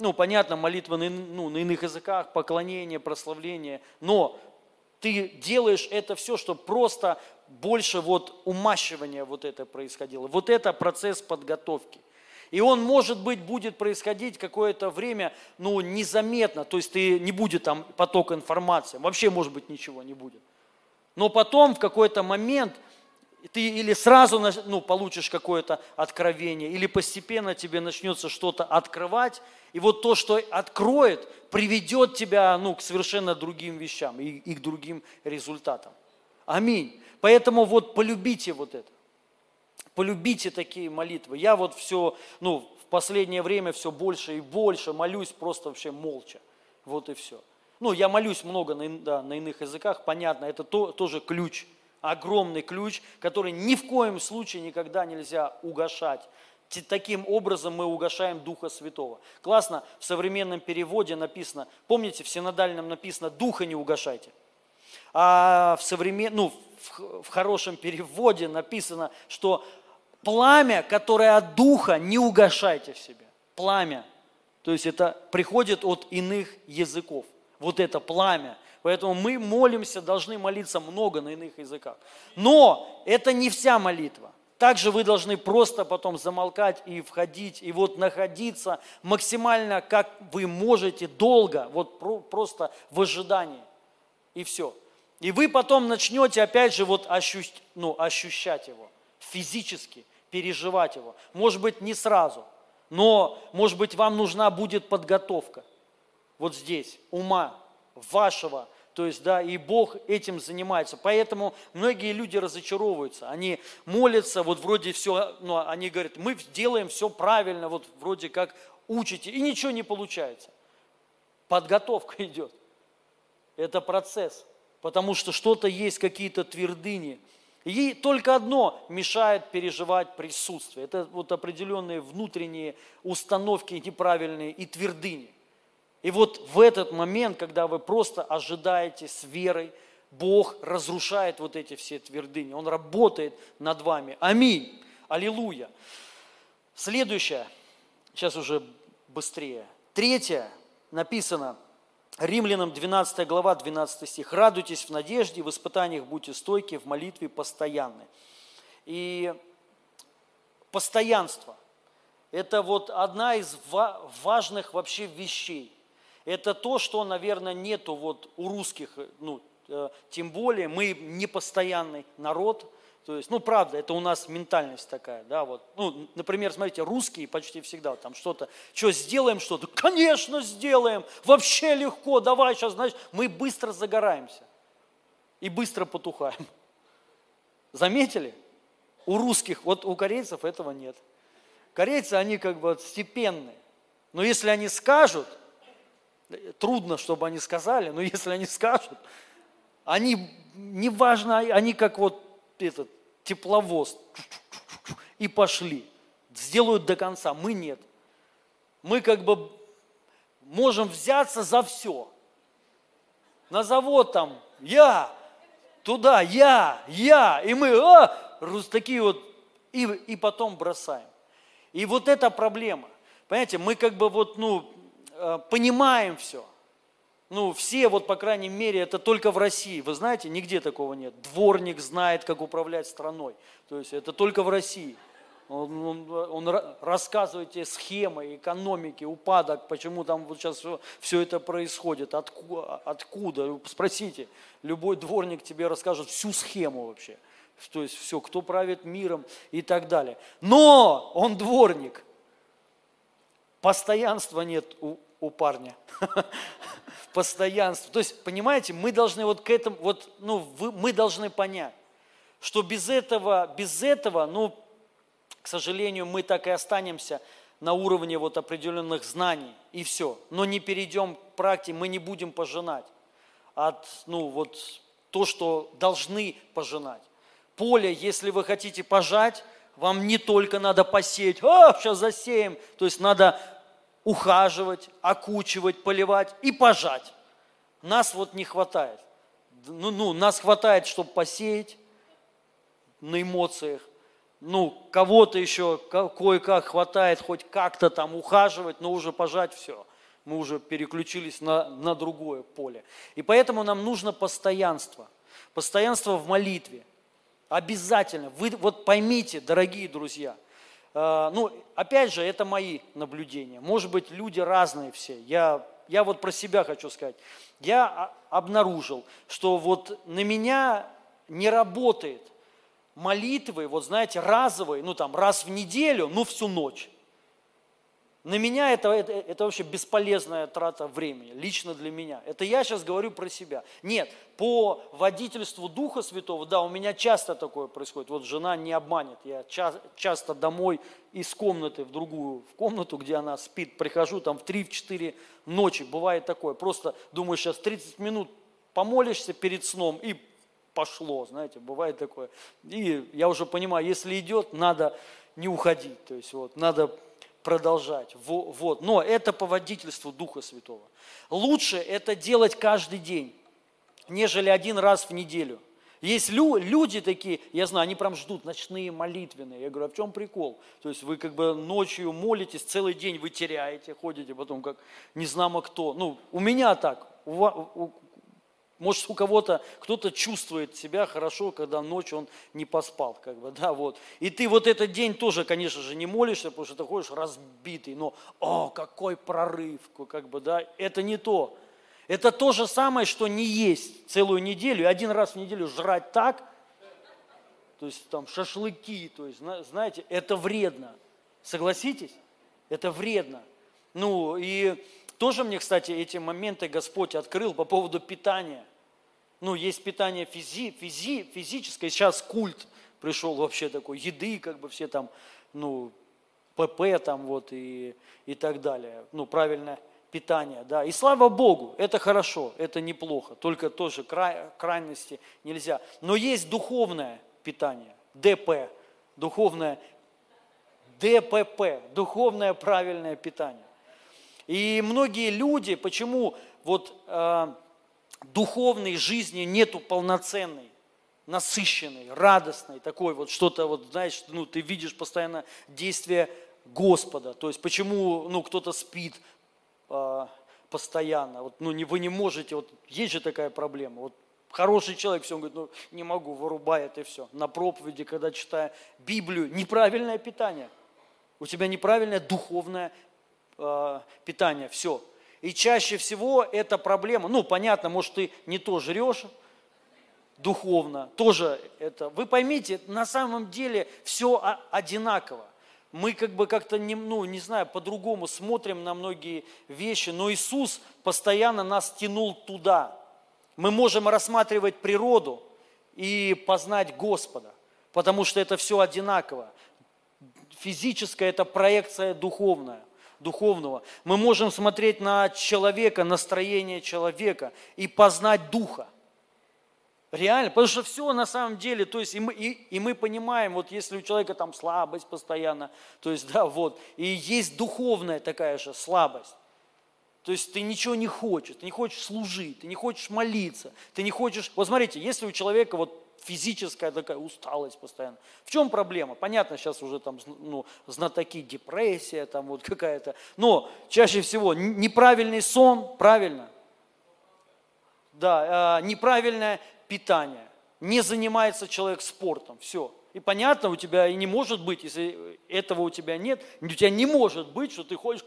Ну, понятно, молитва на, ну, на иных языках, поклонение, прославление. Но ты делаешь это все, чтобы просто больше вот умащивания вот это происходило. Вот это процесс подготовки. И он, может быть, будет происходить какое-то время, ну, незаметно, то есть ты, не будет там поток информации, вообще, может быть, ничего не будет. Но потом в какой-то момент – ты или сразу ну, получишь какое-то откровение, или постепенно тебе начнется что-то открывать, и вот то, что откроет, приведет тебя ну, к совершенно другим вещам и, и к другим результатам. Аминь. Поэтому вот полюбите вот это. Полюбите такие молитвы. Я вот все, ну, в последнее время все больше и больше молюсь просто вообще молча. Вот и все. Ну, я молюсь много на, да, на иных языках, понятно, это то, тоже ключ – огромный ключ, который ни в коем случае никогда нельзя угошать. Таким образом мы угошаем Духа Святого. Классно, в современном переводе написано, помните, в синодальном написано «Духа не угошайте». А в, современ... ну, в, в хорошем переводе написано, что пламя, которое от Духа, не угошайте в себе. Пламя. То есть это приходит от иных языков. Вот это пламя – Поэтому мы молимся, должны молиться много на иных языках. Но это не вся молитва. Также вы должны просто потом замолкать и входить, и вот находиться максимально, как вы можете, долго, вот просто в ожидании. И все. И вы потом начнете, опять же, вот ощущ, ну, ощущать его, физически переживать его. Может быть, не сразу, но, может быть, вам нужна будет подготовка. Вот здесь, ума, вашего, то есть, да, и Бог этим занимается. Поэтому многие люди разочаровываются. Они молятся, вот вроде все, ну, они говорят, мы делаем все правильно, вот вроде как учите, и ничего не получается. Подготовка *laughs* идет. Это процесс, потому что что-то есть, какие-то твердыни. Ей только одно мешает переживать присутствие. Это вот определенные внутренние установки неправильные и твердыни. И вот в этот момент, когда вы просто ожидаете с верой, Бог разрушает вот эти все твердыни. Он работает над вами. Аминь. Аллилуйя. Следующее, сейчас уже быстрее. Третье написано, Римлянам 12 глава, 12 стих. «Радуйтесь в надежде, в испытаниях будьте стойки, в молитве постоянны». И постоянство – это вот одна из важных вообще вещей. Это то, что, наверное, нету вот у русских, ну, э, тем более мы непостоянный народ – то есть, ну, правда, это у нас ментальность такая, да, вот. Ну, например, смотрите, русские почти всегда там что-то, что, сделаем что-то? Конечно, сделаем, вообще легко, давай сейчас, знаешь, мы быстро загораемся и быстро потухаем. Заметили? У русских, вот у корейцев этого нет. Корейцы, они как бы степенные. Но если они скажут, трудно, чтобы они сказали, но *laughs* если они скажут, они, неважно, они как вот этот тепловоз и пошли. Сделают до конца, мы нет. Мы как бы можем взяться за все. На завод там, я, туда, я, я, и мы, а, такие вот, и, и потом бросаем. И вот эта проблема. Понимаете, мы как бы вот, ну, понимаем все. Ну, все, вот, по крайней мере, это только в России. Вы знаете, нигде такого нет. Дворник знает, как управлять страной. То есть это только в России. Он, он, он рассказывает тебе схемы экономики, упадок, почему там вот сейчас все, все это происходит, откуда, откуда. Спросите, любой дворник тебе расскажет всю схему вообще. То есть все, кто правит миром и так далее. Но он дворник. Постоянства нет у, у парня. *laughs* Постоянство. То есть, понимаете, мы должны вот к этому, вот, ну, вы, мы должны понять, что без этого, без этого, ну, к сожалению, мы так и останемся на уровне вот определенных знаний, и все. Но не перейдем к практике, мы не будем пожинать от, ну, вот, то, что должны пожинать. Поле, если вы хотите пожать, вам не только надо посеять, а, сейчас засеем, то есть надо ухаживать, окучивать, поливать и пожать. Нас вот не хватает. Ну, ну, нас хватает, чтобы посеять на эмоциях. Ну, кого-то еще кое-как хватает хоть как-то там ухаживать, но уже пожать все. Мы уже переключились на, на другое поле. И поэтому нам нужно постоянство. Постоянство в молитве. Обязательно. Вы вот поймите, дорогие друзья – ну, опять же, это мои наблюдения. Может быть, люди разные все. Я, я вот про себя хочу сказать. Я обнаружил, что вот на меня не работает молитвы, вот знаете, разовые, ну там раз в неделю, ну всю ночь. На меня это, это, это вообще бесполезная трата времени, лично для меня. Это я сейчас говорю про себя. Нет, по водительству Духа Святого, да, у меня часто такое происходит. Вот жена не обманет. Я ча- часто домой из комнаты в другую, в комнату, где она спит, прихожу там в 3-4 ночи. Бывает такое. Просто думаю, сейчас 30 минут помолишься перед сном и пошло, знаете, бывает такое. И я уже понимаю, если идет, надо не уходить. То есть вот, надо продолжать. Вот. Но это по водительству Духа Святого. Лучше это делать каждый день, нежели один раз в неделю. Есть лю, люди такие, я знаю, они прям ждут ночные молитвенные. Я говорю, а в чем прикол? То есть вы как бы ночью молитесь, целый день вы теряете, ходите потом как не знамо кто. Ну, у меня так, у, у, может, у кого-то, кто-то чувствует себя хорошо, когда ночью он не поспал, как бы, да, вот. И ты вот этот день тоже, конечно же, не молишься, потому что ты ходишь разбитый, но, о, какой прорыв, как бы, да, это не то. Это то же самое, что не есть целую неделю, и один раз в неделю жрать так, то есть там шашлыки, то есть, знаете, это вредно. Согласитесь? Это вредно. Ну, и тоже мне, кстати, эти моменты Господь открыл по поводу питания. Ну, есть питание физи, физи, физическое, сейчас культ пришел вообще такой, еды, как бы все там, ну, ПП там вот и, и так далее. Ну, правильное питание, да. И слава Богу, это хорошо, это неплохо, только тоже край, крайности нельзя. Но есть духовное питание, ДП, духовное ДПП, духовное правильное питание. И многие люди, почему вот э, духовной жизни нету полноценной, насыщенной, радостной, такой вот что-то вот, знаешь, ну ты видишь постоянно действие Господа. То есть почему ну, кто-то спит э, постоянно. Вот, ну, не, вы не можете, вот есть же такая проблема. Вот хороший человек, все, он говорит, ну не могу, вырубает и все. На проповеди, когда читая Библию, неправильное питание. У тебя неправильное духовное э, питание, все. И чаще всего эта проблема, ну понятно, может ты не то жрешь, духовно, тоже это. Вы поймите, на самом деле все одинаково. Мы как бы как-то, не, ну, не знаю, по-другому смотрим на многие вещи, но Иисус постоянно нас тянул туда. Мы можем рассматривать природу и познать Господа, потому что это все одинаково. Физическая – это проекция духовная духовного. Мы можем смотреть на человека, настроение человека и познать духа. Реально, потому что все на самом деле, то есть и мы, и, и мы понимаем, вот если у человека там слабость постоянно, то есть да, вот, и есть духовная такая же слабость. То есть ты ничего не хочешь, ты не хочешь служить, ты не хочешь молиться, ты не хочешь... Вот смотрите, если у человека вот физическая такая усталость постоянно. В чем проблема? Понятно, сейчас уже там ну, знатоки, депрессия там вот какая-то. Но чаще всего неправильный сон, правильно? Да, э, неправильное питание. Не занимается человек спортом, все. И понятно, у тебя и не может быть, если этого у тебя нет, у тебя не может быть, что ты ходишь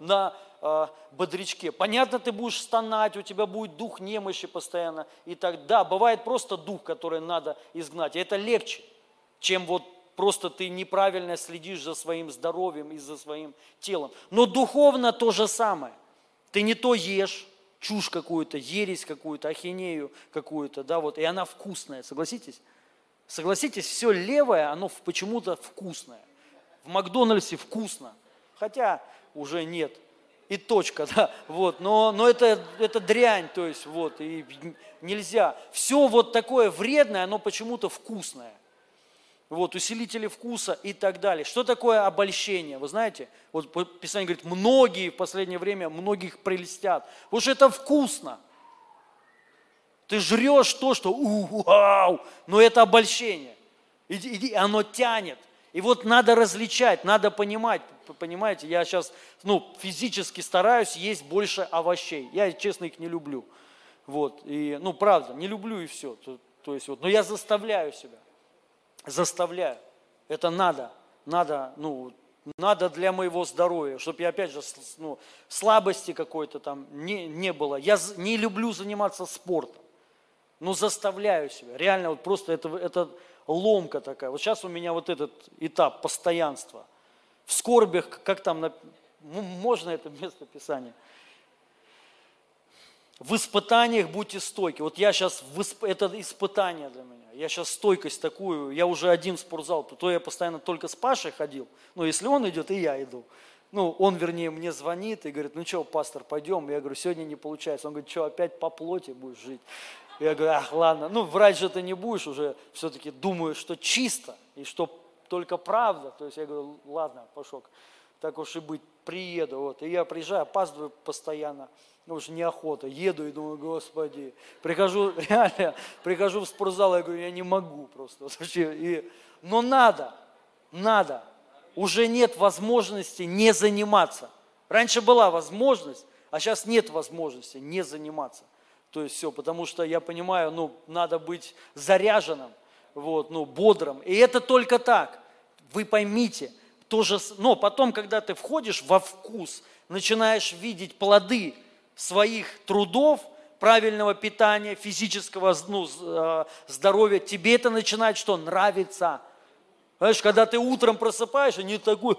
на э, бодрячке. Понятно, ты будешь стонать, у тебя будет дух немощи постоянно. И так, да, бывает просто дух, который надо изгнать. И это легче, чем вот просто ты неправильно следишь за своим здоровьем и за своим телом. Но духовно то же самое. Ты не то ешь, чушь какую-то, ересь какую-то, ахинею какую-то, да, вот, и она вкусная, согласитесь? Согласитесь, все левое, оно почему-то вкусное. В Макдональдсе вкусно, хотя уже нет. И точка, *laughs* да, вот, но, но это, это дрянь, то есть, вот, и нельзя. Все вот такое вредное, оно почему-то вкусное вот, усилители вкуса и так далее. Что такое обольщение? Вы знаете, вот Писание говорит, многие в последнее время, многих прелестят. Потому что это вкусно. Ты жрешь то, что вау, но это обольщение. И, и оно тянет. И вот надо различать, надо понимать, понимаете, я сейчас, ну, физически стараюсь есть больше овощей. Я, честно, их не люблю. Вот, и, ну, правда, не люблю и все. То, то есть, вот, но я заставляю себя заставляю. Это надо, надо, ну, надо для моего здоровья, чтобы я, опять же, ну, слабости какой-то там не, не было. Я не люблю заниматься спортом, но заставляю себя. Реально, вот просто это, это ломка такая. Вот сейчас у меня вот этот этап постоянства. В скорбях, как там, можно это место Писания? В испытаниях будьте стойки. Вот я сейчас, в исп... это испытание для меня. Я сейчас стойкость такую, я уже один в спортзал, то я постоянно только с Пашей ходил. Но если он идет, и я иду. Ну, он, вернее, мне звонит и говорит, ну что, пастор, пойдем? Я говорю, сегодня не получается. Он говорит, что, опять по плоти будешь жить? Я говорю, ах, ладно, ну, врать же ты не будешь уже, все-таки думаю, что чисто, и что только правда. То есть я говорю, ладно, пошел, так уж и быть, приеду. Вот. И я приезжаю, опаздываю постоянно ну уж неохота, еду и думаю, господи, прихожу, *laughs* реально, прихожу в спортзал, я говорю, я не могу просто, и, но надо, надо, уже нет возможности не заниматься. Раньше была возможность, а сейчас нет возможности не заниматься. То есть все, потому что я понимаю, ну, надо быть заряженным, вот, ну, бодрым. И это только так. Вы поймите, тоже, но потом, когда ты входишь во вкус, начинаешь видеть плоды своих трудов, правильного питания, физического ну, э, здоровья, тебе это начинает что? Нравиться. Знаешь, когда ты утром просыпаешься, не такой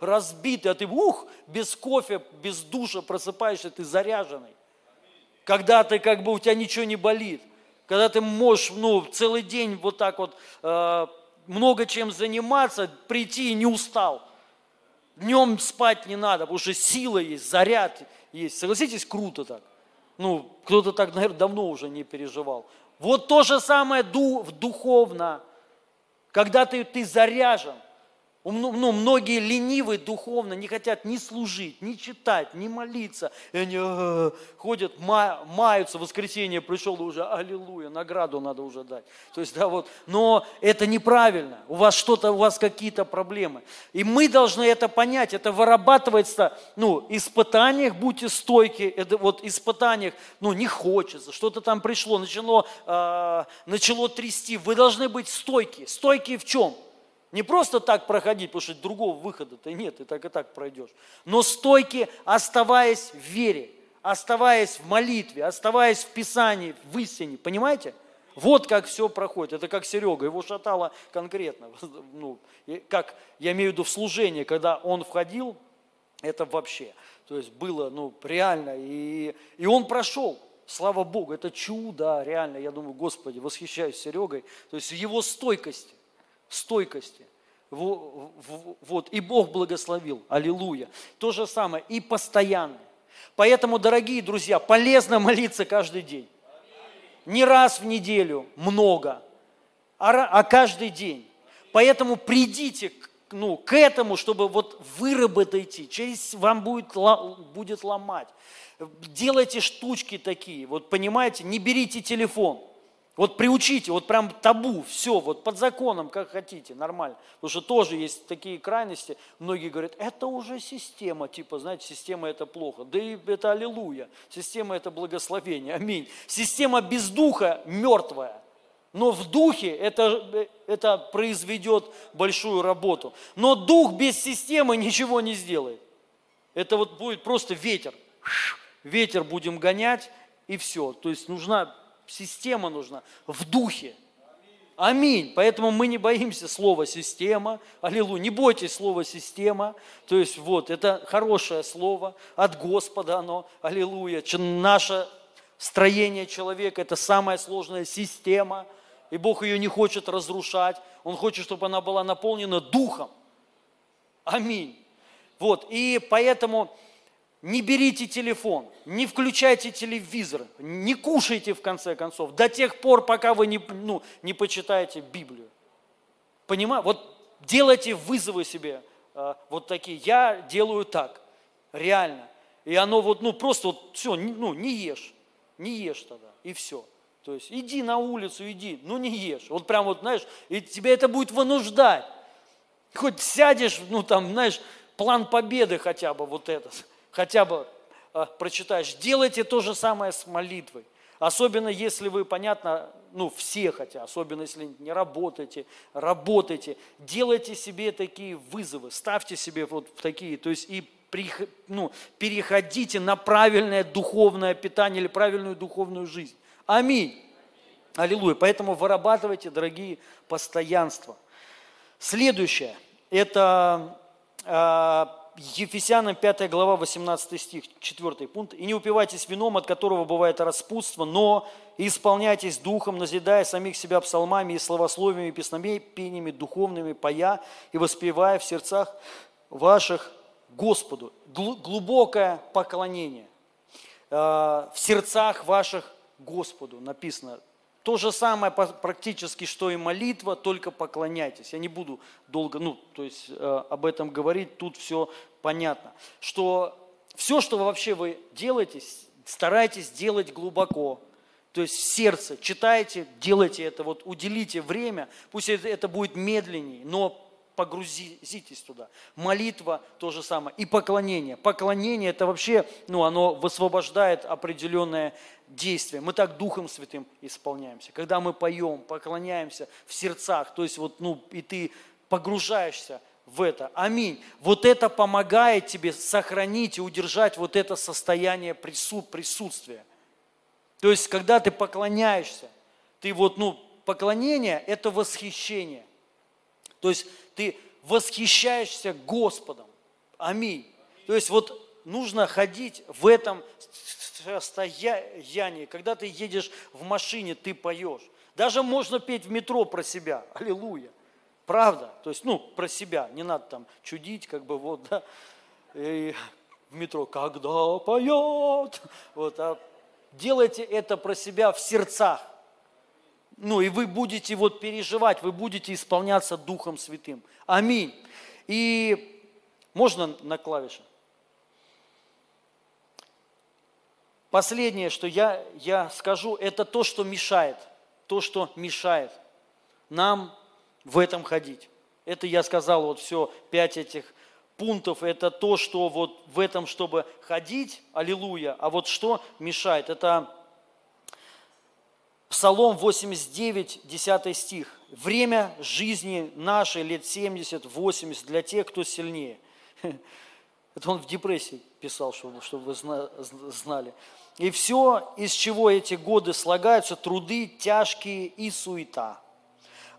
разбитый, а ты ух, без кофе, без душа просыпаешься, ты заряженный. Когда ты как бы у тебя ничего не болит. Когда ты можешь ну, целый день вот так вот э, много чем заниматься, прийти и не устал. Днем спать не надо, потому что сила есть, заряд есть. Согласитесь, круто так. Ну, кто-то так, наверное, давно уже не переживал. Вот то же самое духовно, когда ты, ты заряжен. Ну, многие ленивые духовно не хотят ни служить, ни читать, ни молиться. И они ходят, ма, маются, воскресенье пришел уже, аллилуйя, награду надо уже дать. То есть, да, вот, но это неправильно. У вас что-то, у вас какие-то проблемы. И мы должны это понять. Это вырабатывается, ну, испытаниях будьте стойки. Это вот испытаниях, ну, не хочется, что-то там пришло, начало, э, начало трясти. Вы должны быть стойки. Стойки в чем? Не просто так проходить, потому что другого выхода-то нет, ты так и так пройдешь. Но стойки, оставаясь в вере, оставаясь в молитве, оставаясь в Писании, в истине. Понимаете? Вот как все проходит. Это как Серега, его шатало конкретно. *laughs* Ну, как я имею в виду в служении, когда он входил, это вообще. То есть было ну, реально. И, и он прошел. Слава Богу, это чудо, реально. Я думаю, Господи, восхищаюсь Серегой. То есть его стойкости стойкости. Вот, и Бог благословил, аллилуйя. То же самое, и постоянно. Поэтому, дорогие друзья, полезно молиться каждый день. Не раз в неделю, много, а, а каждый день. Поэтому придите ну, к этому, чтобы вот выработайте, через вам будет, будет ломать. Делайте штучки такие, вот понимаете, не берите телефон – вот приучите, вот прям табу, все, вот под законом, как хотите, нормально. Потому что тоже есть такие крайности, многие говорят, это уже система, типа, знаете, система это плохо. Да и это аллилуйя, система это благословение, аминь. Система без духа мертвая, но в духе это, это произведет большую работу. Но дух без системы ничего не сделает. Это вот будет просто ветер. Ветер будем гонять и все. То есть нужна система нужна в духе. Аминь. Поэтому мы не боимся слова «система». Аллилуйя. Не бойтесь слова «система». То есть вот, это хорошее слово от Господа оно. Аллилуйя. Наше строение человека – это самая сложная система. И Бог ее не хочет разрушать. Он хочет, чтобы она была наполнена Духом. Аминь. Вот. И поэтому не берите телефон, не включайте телевизор, не кушайте в конце концов, до тех пор, пока вы не, ну, не почитаете Библию. Понимаю? Вот делайте вызовы себе э, вот такие. Я делаю так, реально. И оно вот, ну просто вот все, ну не ешь, не ешь тогда, и все. То есть иди на улицу, иди, ну не ешь. Вот прям вот, знаешь, и тебя это будет вынуждать. Хоть сядешь, ну там, знаешь, план победы хотя бы вот этот хотя бы э, прочитаешь. Делайте то же самое с молитвой. Особенно если вы, понятно, ну все хотя, особенно если не работаете, работайте, делайте себе такие вызовы, ставьте себе вот такие, то есть и ну, переходите на правильное духовное питание или правильную духовную жизнь. Аминь. Аллилуйя. Поэтому вырабатывайте, дорогие, постоянство. Следующее, это э, Ефесянам 5 глава 18 стих, 4 пункт. «И не упивайтесь вином, от которого бывает распутство, но исполняйтесь духом, назидая самих себя псалмами и словословиями, пениями духовными, поя и воспевая в сердцах ваших Господу». Глубокое поклонение э, в сердцах ваших Господу написано. То же самое практически, что и молитва, только поклоняйтесь. Я не буду долго, ну, то есть э, об этом говорить, тут все понятно. Что все, что вообще вы делаете, старайтесь делать глубоко, то есть в сердце. Читайте, делайте это, вот уделите время, пусть это, будет медленнее, но погрузитесь туда. Молитва то же самое. И поклонение. Поклонение это вообще, ну, оно высвобождает определенное действие. Мы так Духом Святым исполняемся. Когда мы поем, поклоняемся в сердцах, то есть вот, ну, и ты погружаешься в это. Аминь. Вот это помогает тебе сохранить и удержать вот это состояние присут, присутствия. То есть, когда ты поклоняешься, ты вот, ну, поклонение – это восхищение. То есть, ты восхищаешься Господом. Аминь. То есть, вот нужно ходить в этом состоянии. Когда ты едешь в машине, ты поешь. Даже можно петь в метро про себя. *laughs* Аллилуйя. Правда? То есть, ну, про себя. Не надо там чудить, как бы вот, да. И в метро, когда поет. Вот, а делайте это про себя в сердцах. Ну, и вы будете вот переживать, вы будете исполняться Духом Святым. Аминь. И можно на клавиши? Последнее, что я, я скажу, это то, что мешает. То, что мешает нам в этом ходить. Это я сказал, вот все, пять этих пунктов, это то, что вот в этом, чтобы ходить, аллилуйя, а вот что мешает, это Псалом 89, 10 стих. Время жизни нашей лет 70, 80 для тех, кто сильнее. *laughs* Это он в депрессии писал, чтобы, чтобы вы знали. И все, из чего эти годы слагаются, труды тяжкие и суета –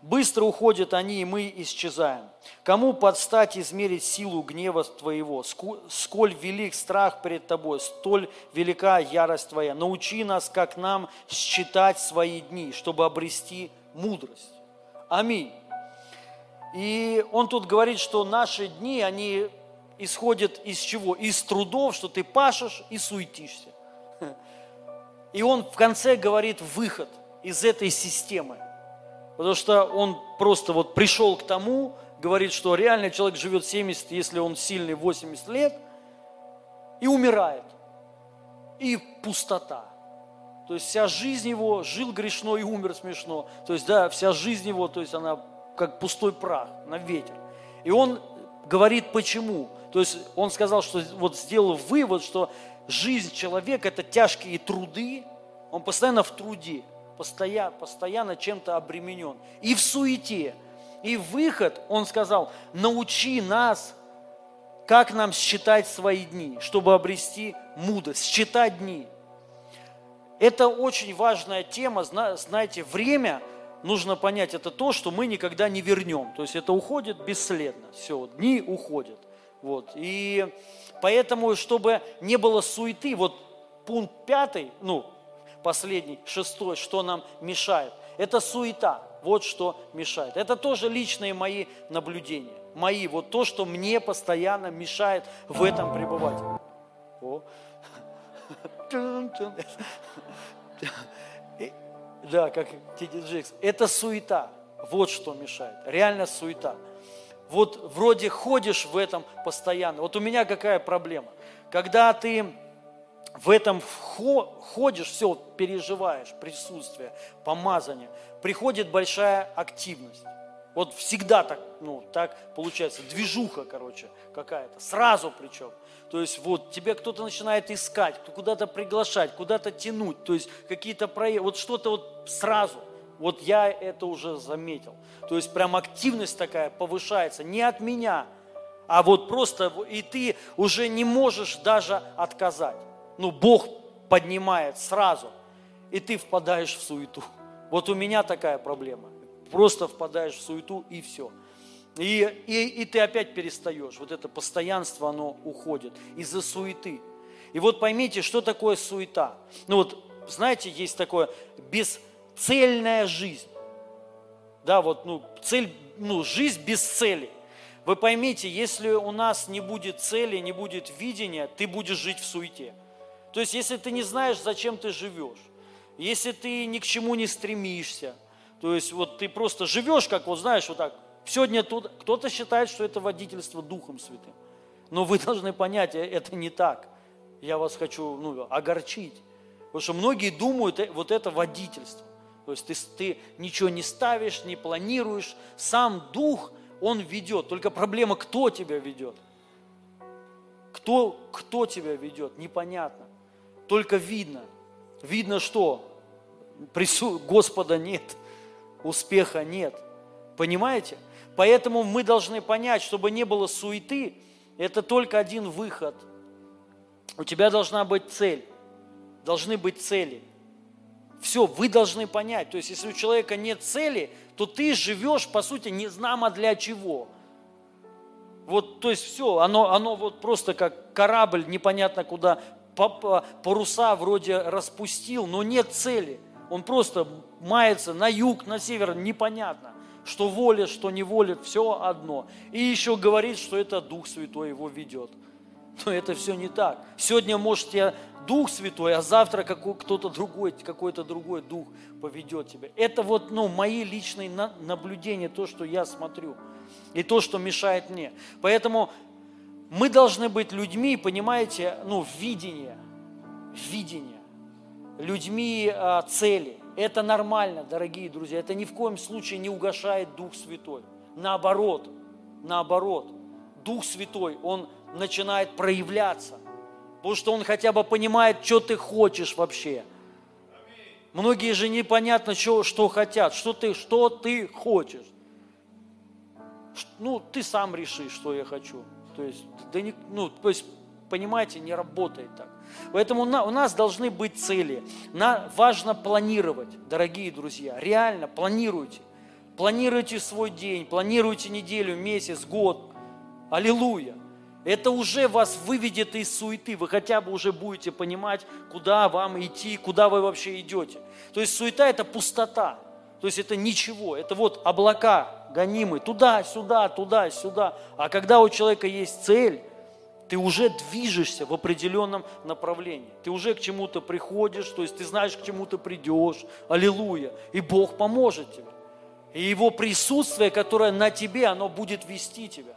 Быстро уходят они, и мы исчезаем. Кому подстать измерить силу гнева Твоего? Сколь велик страх перед Тобой, столь велика ярость Твоя. Научи нас, как нам считать свои дни, чтобы обрести мудрость. Аминь. И он тут говорит, что наши дни, они исходят из чего? Из трудов, что ты пашешь и суетишься. *laughs* И он в конце говорит выход из этой системы – Потому что он просто вот пришел к тому, говорит, что реально человек живет 70, если он сильный, 80 лет, и умирает. И пустота. То есть вся жизнь его, жил грешно и умер смешно. То есть, да, вся жизнь его, то есть она как пустой прах на ветер. И он говорит, почему. То есть он сказал, что вот сделал вывод, что жизнь человека – это тяжкие труды, он постоянно в труде постоянно, постоянно чем-то обременен. И в суете. И выход, он сказал, научи нас, как нам считать свои дни, чтобы обрести мудрость, считать дни. Это очень важная тема, знаете, время, нужно понять, это то, что мы никогда не вернем. То есть это уходит бесследно, все, дни уходят. Вот. И поэтому, чтобы не было суеты, вот пункт пятый, ну, последний, шестой, что нам мешает. Это суета, вот что мешает. Это тоже личные мои наблюдения. Мои, вот то, что мне постоянно мешает в этом пребывать. О. *laughs* Да, как Тиди Джекс. Это суета. Вот что мешает. Реально суета. Вот вроде ходишь в этом постоянно. Вот у меня какая проблема. Когда ты в этом ходишь, все, переживаешь, присутствие, помазание, приходит большая активность. Вот всегда так, ну, так получается, движуха, короче, какая-то, сразу причем. То есть вот тебя кто-то начинает искать, куда-то приглашать, куда-то тянуть, то есть какие-то проекты, вот что-то вот сразу. Вот я это уже заметил. То есть прям активность такая повышается, не от меня, а вот просто, и ты уже не можешь даже отказать ну, Бог поднимает сразу, и ты впадаешь в суету. Вот у меня такая проблема. Просто впадаешь в суету и все. И, и, и ты опять перестаешь. Вот это постоянство, оно уходит из-за суеты. И вот поймите, что такое суета. Ну вот, знаете, есть такое бесцельная жизнь. Да, вот, ну, цель, ну, жизнь без цели. Вы поймите, если у нас не будет цели, не будет видения, ты будешь жить в суете. То есть, если ты не знаешь, зачем ты живешь, если ты ни к чему не стремишься, то есть вот ты просто живешь, как вот знаешь, вот так, сегодня тут, кто-то считает, что это водительство Духом Святым. Но вы *laughs* должны понять, э, это не так. Я вас хочу ну, огорчить. Потому что многие думают, э, вот это водительство. То есть ты, ты ничего не ставишь, не планируешь. Сам Дух, Он ведет. Только проблема, кто тебя ведет. Кто, кто тебя ведет, непонятно только видно. Видно что? Прису... Господа нет, успеха нет. Понимаете? Поэтому мы должны понять, чтобы не было суеты, это только один выход. У тебя должна быть цель. Должны быть цели. Все, вы должны понять. То есть, если у человека нет цели, то ты живешь, по сути, не знамо для чего. Вот, то есть все, оно, оно вот просто как корабль, непонятно куда паруса вроде распустил, но нет цели. Он просто мается на юг, на север, непонятно. Что волит, что не волит, все одно. И еще говорит, что это Дух Святой его ведет. Но это все не так. Сегодня, может, тебя Дух Святой, а завтра кто-то другой, какой-то другой Дух поведет тебя. Это вот ну, мои личные наблюдения, то, что я смотрю, и то, что мешает мне. Поэтому мы должны быть людьми, понимаете, ну, видение, видение, людьми а, цели. Это нормально, дорогие друзья, это ни в коем случае не угошает Дух Святой. Наоборот, наоборот, Дух Святой, Он начинает проявляться, потому что Он хотя бы понимает, что ты хочешь вообще. Многие же непонятно, что, что хотят, что ты, что ты хочешь. Ну, ты сам решишь, что я хочу. То есть, да не, ну, то есть, понимаете, не работает так. Поэтому у нас должны быть цели. На, важно планировать, дорогие друзья. Реально планируйте. Планируйте свой день, планируйте неделю, месяц, год. Аллилуйя. Это уже вас выведет из суеты. Вы хотя бы уже будете понимать, куда вам идти, куда вы вообще идете. То есть суета – это пустота. То есть это ничего. Это вот облака гонимы туда-сюда, туда-сюда. А когда у человека есть цель, ты уже движешься в определенном направлении. Ты уже к чему-то приходишь, то есть ты знаешь, к чему ты придешь. Аллилуйя. И Бог поможет тебе. И Его присутствие, которое на тебе, оно будет вести тебя.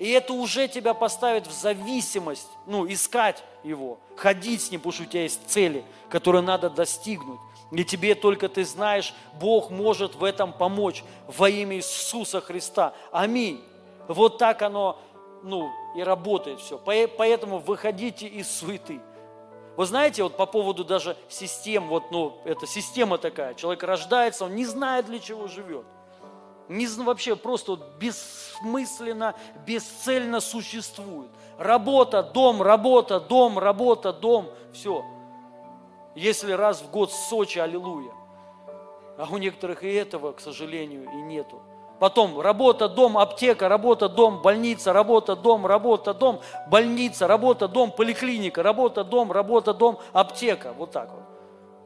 И это уже тебя поставит в зависимость, ну, искать Его, ходить с Ним, потому что у тебя есть цели, которые надо достигнуть. И тебе только ты знаешь, Бог может в этом помочь во имя Иисуса Христа. Аминь. Вот так оно, ну, и работает все. Поэтому выходите из суеты. Вы знаете, вот по поводу даже систем, вот, ну, это система такая, человек рождается, он не знает, для чего живет. Не, вообще просто вот бессмысленно, бесцельно существует. Работа, дом, работа, дом, работа, дом, все. Если раз в год Сочи, аллилуйя. А у некоторых и этого, к сожалению, и нету. Потом работа, дом, аптека, работа, дом, больница, работа, дом, работа, дом, больница, работа, дом, поликлиника, работа, дом, работа, дом, аптека. Вот так вот.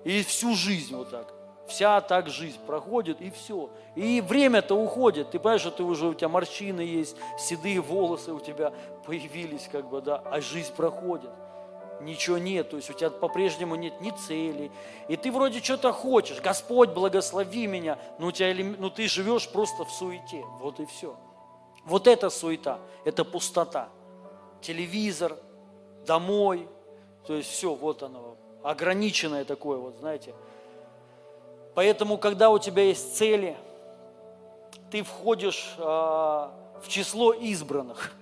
И всю жизнь вот так. Вся так жизнь проходит, и все. И время-то уходит. Ты понимаешь, что ты уже, у тебя морщины есть, седые волосы у тебя появились, как бы, да, а жизнь проходит ничего нет, то есть у тебя по-прежнему нет ни цели, и ты вроде что-то хочешь, Господь, благослови меня, но, у тебя, но ты живешь просто в суете, вот и все. Вот это суета, это пустота. Телевизор, домой, то есть все, вот оно, ограниченное такое, вот знаете. Поэтому, когда у тебя есть цели, ты входишь э, в число избранных.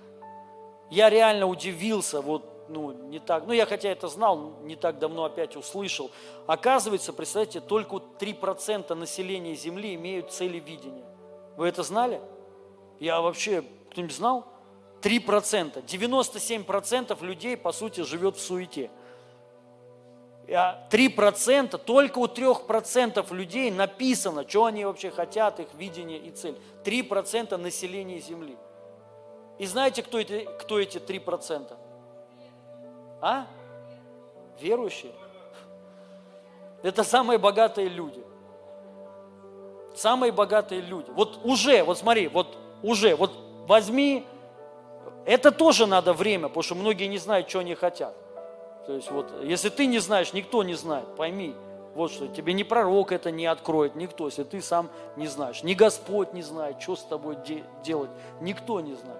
Я реально удивился, вот ну, не так, ну, я хотя это знал, не так давно опять услышал. Оказывается, представьте, только 3% населения Земли имеют цели видения. Вы это знали? Я вообще, кто-нибудь знал? 3%. 97% людей, по сути, живет в суете. 3%, только у 3% людей написано, что они вообще хотят, их видение и цель. 3% населения Земли. И знаете, кто эти, кто эти 3%? А? Верующие? Это самые богатые люди. Самые богатые люди. Вот уже, вот смотри, вот уже, вот возьми, это тоже надо время, потому что многие не знают, что они хотят. То есть вот, если ты не знаешь, никто не знает, пойми, вот что, тебе ни пророк это не откроет, никто, если ты сам не знаешь. Ни Господь не знает, что с тобой де- делать, никто не знает.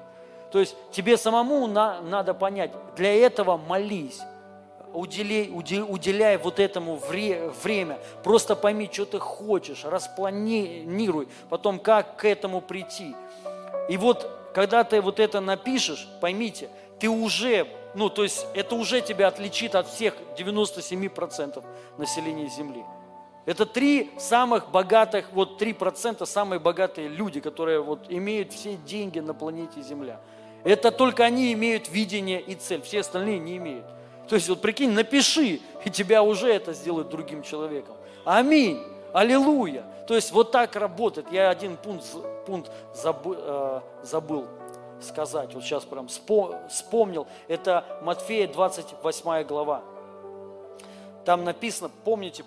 То есть тебе самому на, надо понять, для этого молись, уделяй, уделяй вот этому вре, время, просто пойми, что ты хочешь, распланируй, потом как к этому прийти. И вот, когда ты вот это напишешь, поймите, ты уже, ну, то есть это уже тебя отличит от всех 97% населения Земли. Это три самых богатых, вот три процента самые богатые люди, которые вот имеют все деньги на планете Земля. Это только они имеют видение и цель, все остальные не имеют. То есть вот прикинь, напиши, и тебя уже это сделает другим человеком. Аминь. Аллилуйя. То есть вот так работает. Я один пункт, пункт забыл, э, забыл сказать, вот сейчас прям вспомнил. Это Матфея 28 глава. Там написано, помните,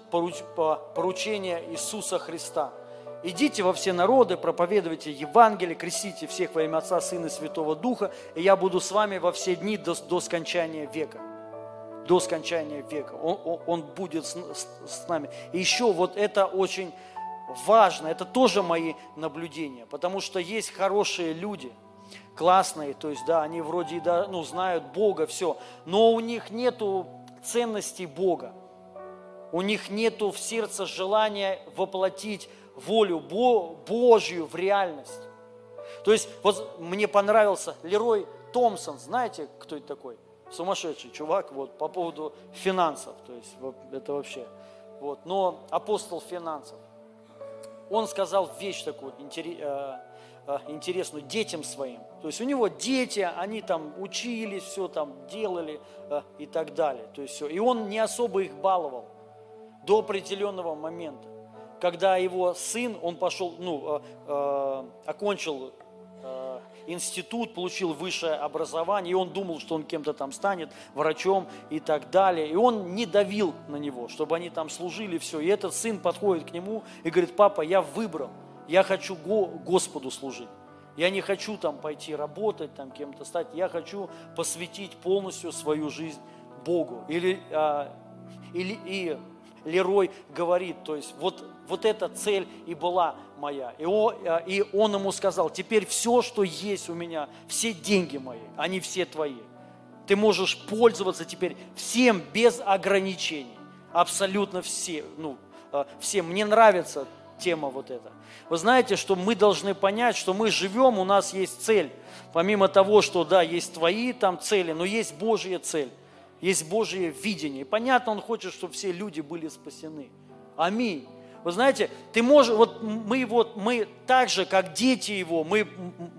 поручение Иисуса Христа – Идите во все народы, проповедуйте Евангелие, крестите всех во имя Отца, Сына и Святого Духа, и я буду с вами во все дни до, до скончания века. до скончания века. Он, он, он будет с, с, с нами. И еще вот это очень важно, это тоже мои наблюдения, потому что есть хорошие люди, классные, то есть, да, они вроде, да, ну, знают Бога, все, но у них нету ценностей Бога. У них нету в сердце желания воплотить волю Божью в реальность. То есть, вот мне понравился Лерой Томпсон, знаете, кто это такой? Сумасшедший чувак, вот, по поводу финансов, то есть, это вообще, вот, но апостол финансов. Он сказал вещь такую э, э, интересную детям своим. То есть у него дети, они там учились, все там делали э, и так далее. То есть все. И он не особо их баловал до определенного момента, когда его сын, он пошел, ну, э, э, окончил э, институт, получил высшее образование, и он думал, что он кем-то там станет, врачом и так далее. И он не давил на него, чтобы они там служили, все. И этот сын подходит к нему и говорит, папа, я выбрал, я хочу Господу служить. Я не хочу там пойти работать, там кем-то стать. Я хочу посвятить полностью свою жизнь Богу. Или, а, или и Лерой говорит, то есть вот, вот эта цель и была моя. И он, э, и он ему сказал, теперь все, что есть у меня, все деньги мои, они все твои. Ты можешь пользоваться теперь всем без ограничений. Абсолютно все, ну, э, всем. Мне нравится тема вот эта. Вы знаете, что мы должны понять, что мы живем, у нас есть цель. Помимо того, что, да, есть твои там цели, но есть Божья цель есть Божье видение. И понятно, Он хочет, чтобы все люди были спасены. Аминь. Вы знаете, ты можешь, вот мы вот, мы так же, как дети Его, мы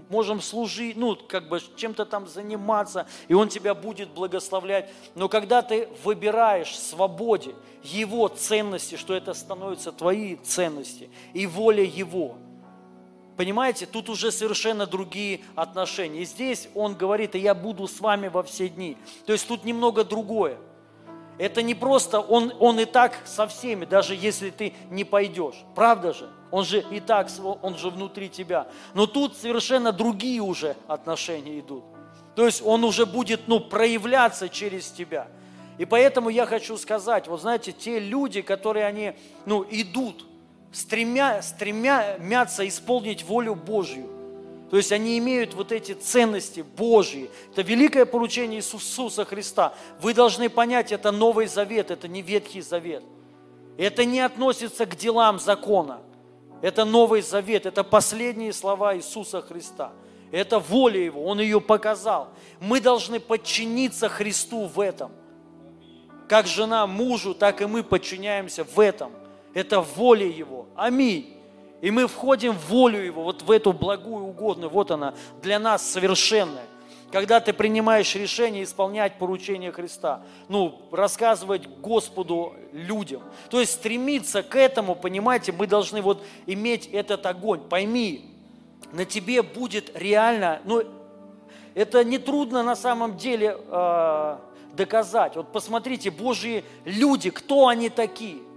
можем служить, ну, как бы чем-то там заниматься, и Он тебя будет благословлять. Но когда ты выбираешь свободе Его ценности, что это становится твои ценности и воля Его – Понимаете, тут уже совершенно другие отношения. И здесь он говорит, и я буду с вами во все дни. То есть тут немного другое. Это не просто, он, он и так со всеми, даже если ты не пойдешь. Правда же? Он же и так, он же внутри тебя. Но тут совершенно другие уже отношения идут. То есть он уже будет ну, проявляться через тебя. И поэтому я хочу сказать, вот знаете, те люди, которые они ну, идут, стремя, стремятся исполнить волю Божью. То есть они имеют вот эти ценности Божьи. Это великое поручение Иисуса Христа. Вы должны понять, это Новый Завет, это не Ветхий Завет. Это не относится к делам закона. Это Новый Завет, это последние слова Иисуса Христа. Это воля Его, Он ее показал. Мы должны подчиниться Христу в этом. Как жена мужу, так и мы подчиняемся в этом. Это воля Его. Аминь. И мы входим в волю Его, вот в эту благую угодную, вот она, для нас совершенная. Когда ты принимаешь решение исполнять поручение Христа, ну, рассказывать Господу людям. То есть стремиться к этому, понимаете, мы должны вот иметь этот огонь. Пойми, на тебе будет реально, ну, это не трудно на самом деле э, доказать. Вот посмотрите, Божьи люди, кто они такие –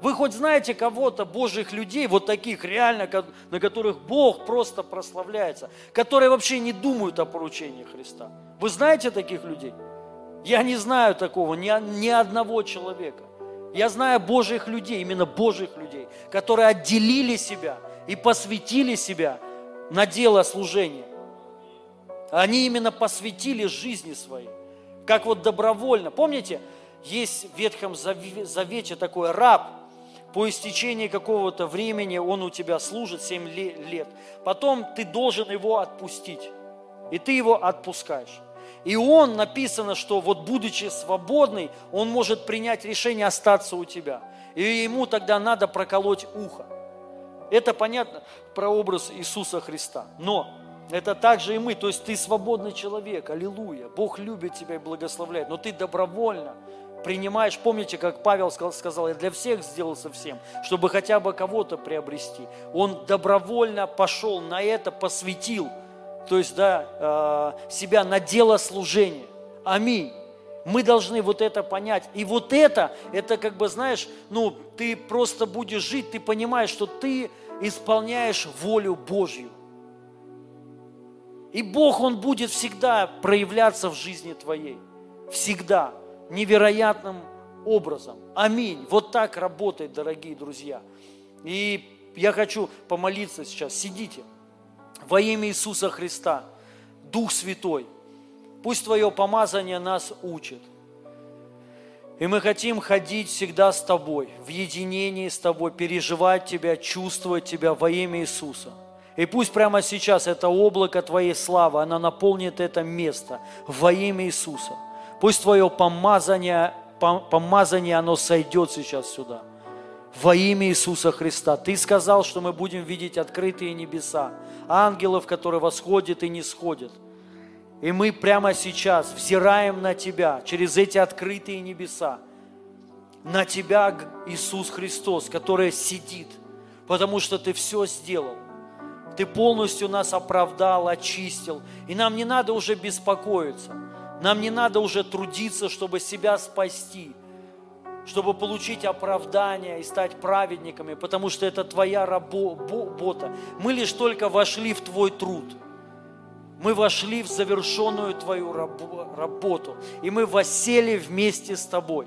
вы хоть знаете кого-то, Божьих людей, вот таких реально, на которых Бог просто прославляется, которые вообще не думают о поручении Христа? Вы знаете таких людей? Я не знаю такого, ни, ни одного человека. Я знаю Божьих людей, именно Божьих людей, которые отделили себя и посвятили себя на дело служения. Они именно посвятили жизни своей, как вот добровольно. Помните, есть в Ветхом Завете такой раб, по истечении какого-то времени он у тебя служит 7 лет. Потом ты должен его отпустить. И ты его отпускаешь. И он, написано, что вот будучи свободный, он может принять решение остаться у тебя. И ему тогда надо проколоть ухо. Это понятно про образ Иисуса Христа. Но это также и мы. То есть ты свободный человек. Аллилуйя. Бог любит тебя и благословляет. Но ты добровольно принимаешь, помните, как Павел сказал, я для всех сделался всем, чтобы хотя бы кого-то приобрести. Он добровольно пошел на это, посвятил, то есть, да, э, себя на дело служения. Аминь. Мы должны вот это понять. И вот это, это как бы, знаешь, ну, ты просто будешь жить, ты понимаешь, что ты исполняешь волю Божью. И Бог, Он будет всегда проявляться в жизни твоей. Всегда. Невероятным образом. Аминь. Вот так работает, дорогие друзья. И я хочу помолиться сейчас. Сидите. Во имя Иисуса Христа, Дух Святой, пусть Твое помазание нас учит. И мы хотим ходить всегда с Тобой, в единении с Тобой, переживать Тебя, чувствовать Тебя во имя Иисуса. И пусть прямо сейчас это облако Твоей славы, оно наполнит это место во имя Иисуса. Пусть Твое помазание, помазание оно сойдет сейчас сюда во имя Иисуса Христа. Ты сказал, что мы будем видеть открытые небеса, ангелов, которые восходят и не сходят. И мы прямо сейчас взираем на Тебя через эти открытые небеса, на Тебя, Иисус Христос, который сидит, потому что Ты все сделал. Ты полностью нас оправдал, очистил. И нам не надо уже беспокоиться. Нам не надо уже трудиться, чтобы себя спасти – чтобы получить оправдание и стать праведниками, потому что это твоя работа. Мы лишь только вошли в твой труд. Мы вошли в завершенную твою работу. И мы восели вместе с тобой,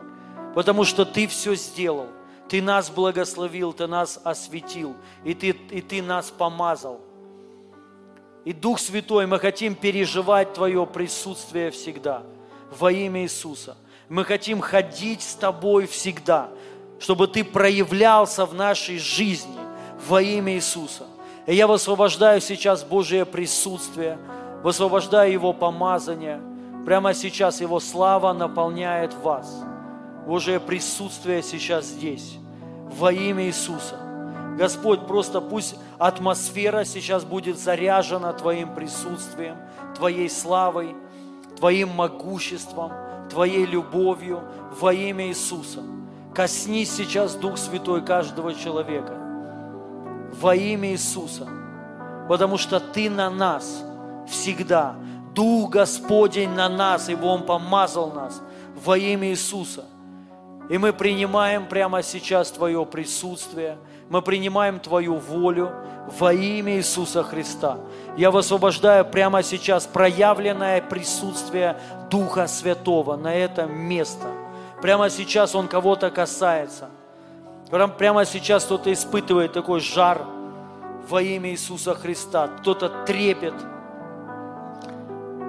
потому что ты все сделал. Ты нас благословил, ты нас осветил, и ты, и ты нас помазал. И Дух Святой, мы хотим переживать Твое присутствие всегда во имя Иисуса. Мы хотим ходить с Тобой всегда, чтобы Ты проявлялся в нашей жизни во имя Иисуса. И я высвобождаю сейчас Божье присутствие, высвобождаю Его помазание. Прямо сейчас Его слава наполняет вас. Божье присутствие сейчас здесь, во имя Иисуса. Господь, просто пусть атмосфера сейчас будет заряжена Твоим присутствием, Твоей славой, Твоим могуществом – Твоей любовью во имя Иисуса. Коснись сейчас, Дух Святой, каждого человека во имя Иисуса, потому что Ты на нас всегда. Дух Господень на нас, ибо Он помазал нас во имя Иисуса. И мы принимаем прямо сейчас Твое присутствие, мы принимаем Твою волю во имя Иисуса Христа. Я высвобождаю прямо сейчас проявленное присутствие Духа Святого на это место. Прямо сейчас Он кого-то касается. Прямо сейчас кто-то испытывает такой жар во имя Иисуса Христа. Кто-то трепет.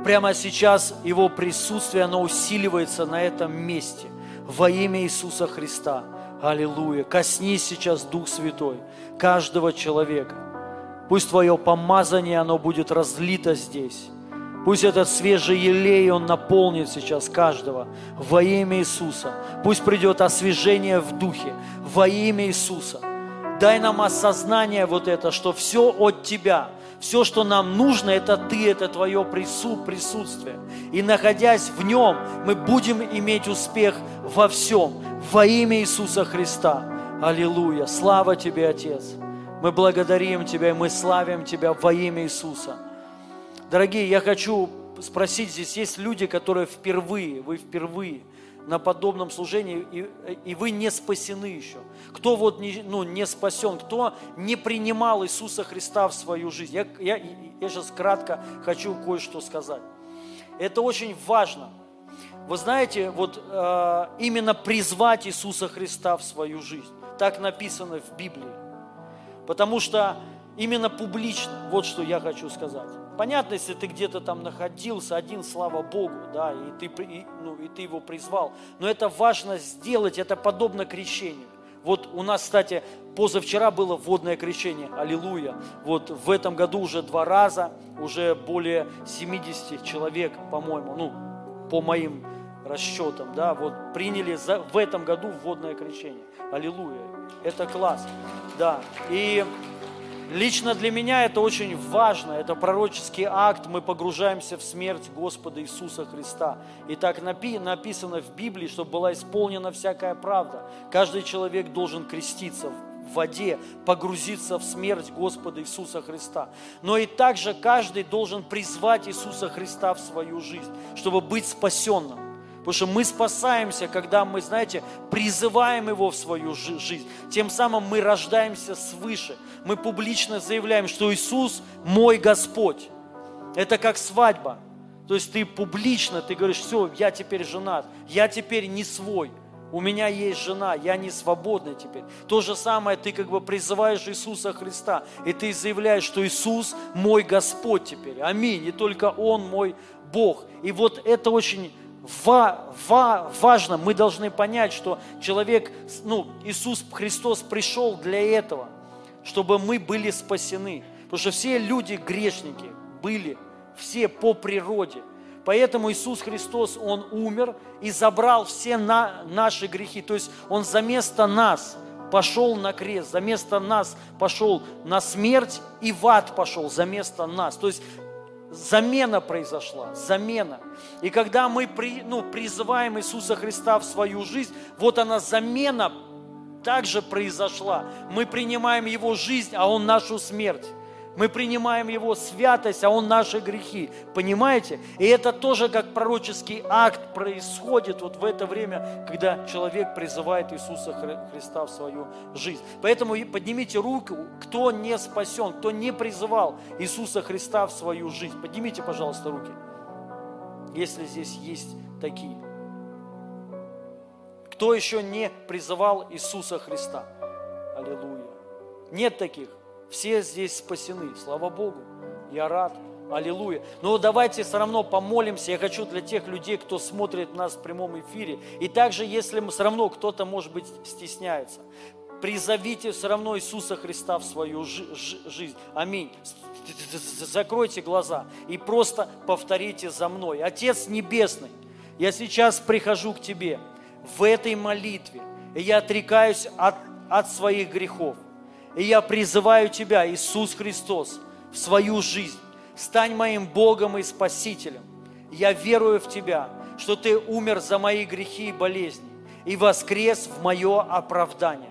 Прямо сейчас Его присутствие, оно усиливается на этом месте во имя Иисуса Христа. Аллилуйя. Коснись сейчас, Дух Святой, каждого человека. Пусть Твое помазание, оно будет разлито здесь. Пусть этот свежий елей, он наполнит сейчас каждого во имя Иисуса. Пусть придет освежение в духе во имя Иисуса. Дай нам осознание вот это, что все от Тебя, все, что нам нужно, это Ты, это Твое присутствие. И находясь в Нем, мы будем иметь успех во всем во имя Иисуса Христа. Аллилуйя. Слава Тебе, Отец. Мы благодарим Тебя и мы славим Тебя во имя Иисуса. Дорогие, я хочу спросить, здесь есть люди, которые впервые, вы впервые на подобном служении, и, и вы не спасены еще. Кто вот не, ну, не спасен, кто не принимал Иисуса Христа в свою жизнь. Я, я, я сейчас кратко хочу кое-что сказать. Это очень важно. Вы знаете, вот э, именно призвать Иисуса Христа в свою жизнь. Так написано в Библии. Потому что именно публично, вот что я хочу сказать. Понятно, если ты где-то там находился один, слава Богу, да, и ты, и, ну, и ты его призвал. Но это важно сделать, это подобно крещению. Вот у нас, кстати, позавчера было водное крещение, аллилуйя. Вот в этом году уже два раза, уже более 70 человек, по-моему, ну, по моим расчетам, да, вот приняли за, в этом году водное крещение. Аллилуйя. Это класс. Да. И лично для меня это очень важно. Это пророческий акт. Мы погружаемся в смерть Господа Иисуса Христа. И так напи- написано в Библии, чтобы была исполнена всякая правда. Каждый человек должен креститься в воде, погрузиться в смерть Господа Иисуса Христа. Но и также каждый должен призвать Иисуса Христа в свою жизнь, чтобы быть спасенным. Потому что мы спасаемся, когда мы, знаете, призываем Его в свою жизнь. Тем самым мы рождаемся свыше. Мы публично заявляем, что Иисус мой Господь. Это как свадьба. То есть ты публично, ты говоришь, все, я теперь женат, я теперь не свой, у меня есть жена, я не свободный теперь. То же самое ты как бы призываешь Иисуса Христа, и ты заявляешь, что Иисус мой Господь теперь. Аминь. И только Он мой Бог. И вот это очень ва, ва, важно. Мы должны понять, что человек, ну, Иисус Христос пришел для этого, чтобы мы были спасены. Потому что все люди грешники были, все по природе. Поэтому Иисус Христос, Он умер и забрал все на, наши грехи. То есть Он за место нас пошел на крест, за место нас пошел на смерть и в ад пошел за место нас. То есть замена произошла, замена. И когда мы при, ну, призываем Иисуса Христа в свою жизнь, вот она замена также произошла. Мы принимаем Его жизнь, а Он нашу смерть. Мы принимаем Его святость, а Он наши грехи. Понимаете? И это тоже как пророческий акт происходит вот в это время, когда человек призывает Иисуса Христа в свою жизнь. Поэтому поднимите руку, кто не спасен, кто не призывал Иисуса Христа в свою жизнь. Поднимите, пожалуйста, руки, если здесь есть такие. Кто еще не призывал Иисуса Христа? Аллилуйя. Нет таких. Все здесь спасены, слава Богу. Я рад. Аллилуйя. Но давайте все равно помолимся. Я хочу для тех людей, кто смотрит нас в прямом эфире. И также, если мы все равно кто-то, может быть, стесняется, призовите все равно Иисуса Христа в свою жизнь. Аминь. Закройте глаза и просто повторите за мной. Отец Небесный, я сейчас прихожу к Тебе в этой молитве, и я отрекаюсь от, от своих грехов. И я призываю Тебя, Иисус Христос, в свою жизнь. Стань моим Богом и Спасителем. Я верую в Тебя, что Ты умер за мои грехи и болезни и воскрес в мое оправдание.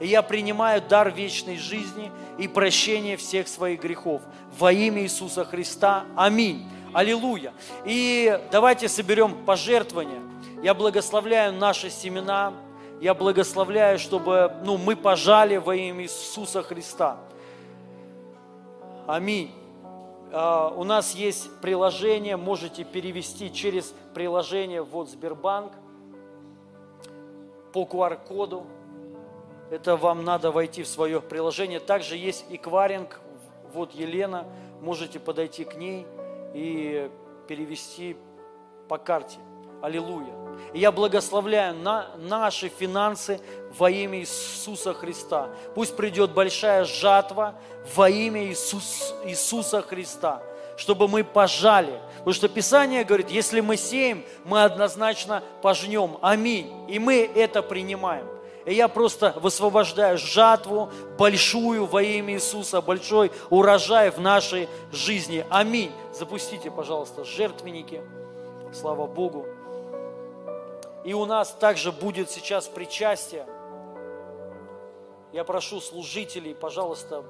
И я принимаю дар вечной жизни и прощение всех своих грехов. Во имя Иисуса Христа. Аминь. Аллилуйя. И давайте соберем пожертвования. Я благословляю наши семена, я благословляю, чтобы ну, мы пожали во имя Иисуса Христа. Аминь. Uh, у нас есть приложение, можете перевести через приложение вот Сбербанк по QR-коду. Это вам надо войти в свое приложение. Также есть экваринг, вот Елена, можете подойти к ней и перевести по карте. Аллилуйя. И я благословляю на наши финансы во имя Иисуса Христа. Пусть придет большая жатва во имя Иисус, Иисуса Христа, чтобы мы пожали. Потому что Писание говорит, если мы сеем, мы однозначно пожнем. Аминь. И мы это принимаем. И я просто высвобождаю жатву большую во имя Иисуса, большой урожай в нашей жизни. Аминь. Запустите, пожалуйста, жертвенники. Слава Богу. И у нас также будет сейчас причастие. Я прошу служителей, пожалуйста,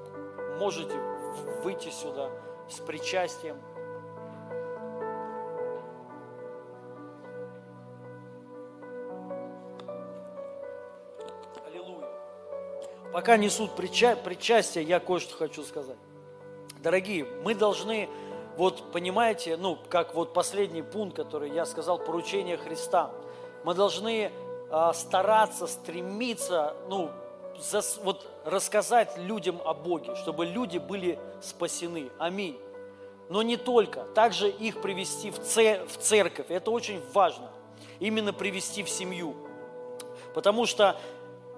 можете выйти сюда с причастием. Аллилуйя. Пока несут прича- причастие, я кое-что хочу сказать. Дорогие, мы должны, вот понимаете, ну, как вот последний пункт, который я сказал, поручение Христа – мы должны а, стараться, стремиться, ну, за, вот рассказать людям о Боге, чтобы люди были спасены. Аминь. Но не только, также их привести в, цер, в церковь. Это очень важно. Именно привести в семью. Потому что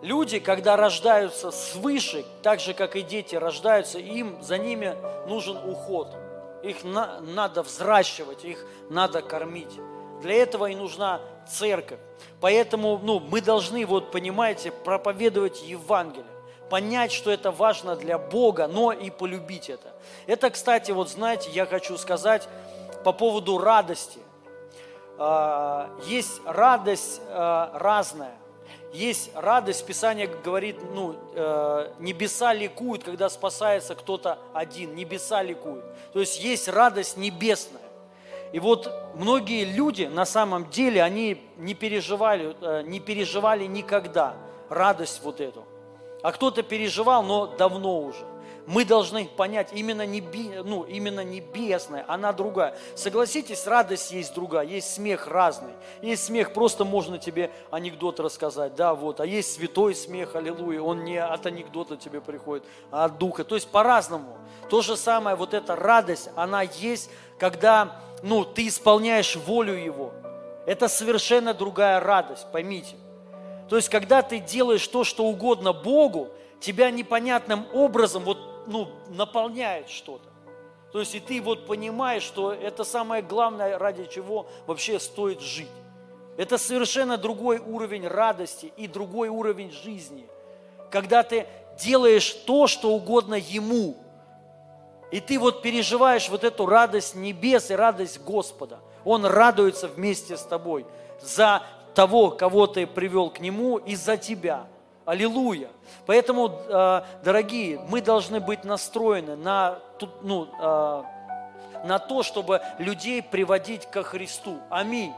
люди, когда рождаются свыше, так же, как и дети рождаются, им, за ними нужен уход. Их на, надо взращивать, их надо кормить. Для этого и нужна церковь. Поэтому ну, мы должны, вот понимаете, проповедовать Евангелие, понять, что это важно для Бога, но и полюбить это. Это, кстати, вот знаете, я хочу сказать по поводу радости. А, есть радость а, разная. Есть радость, Писание говорит, ну, э, небеса ликуют, когда спасается кто-то один, небеса ликуют. То есть есть радость небесная. И вот многие люди на самом деле, они не переживали, э, не переживали никогда радость вот эту. А кто-то переживал, но давно уже. Мы должны понять, именно, неби, ну, именно небесная, она другая. Согласитесь, радость есть другая, есть смех разный. Есть смех, просто можно тебе анекдот рассказать, да, вот. А есть святой смех, аллилуйя, он не от анекдота тебе приходит, а от духа. То есть по-разному. То же самое, вот эта радость, она есть, когда, ну, ты исполняешь волю Его. Это совершенно другая радость, поймите. То есть, когда ты делаешь то, что угодно Богу, тебя непонятным образом вот ну, наполняет что-то. То есть и ты вот понимаешь, что это самое главное, ради чего вообще стоит жить. Это совершенно другой уровень радости и другой уровень жизни. Когда ты делаешь то, что угодно Ему. И ты вот переживаешь вот эту радость небес и радость Господа. Он радуется вместе с тобой за того, кого ты привел к Нему и за тебя – Аллилуйя. Поэтому, э, дорогие, мы должны быть настроены на, ну, э, на то, чтобы людей приводить ко Христу. Аминь.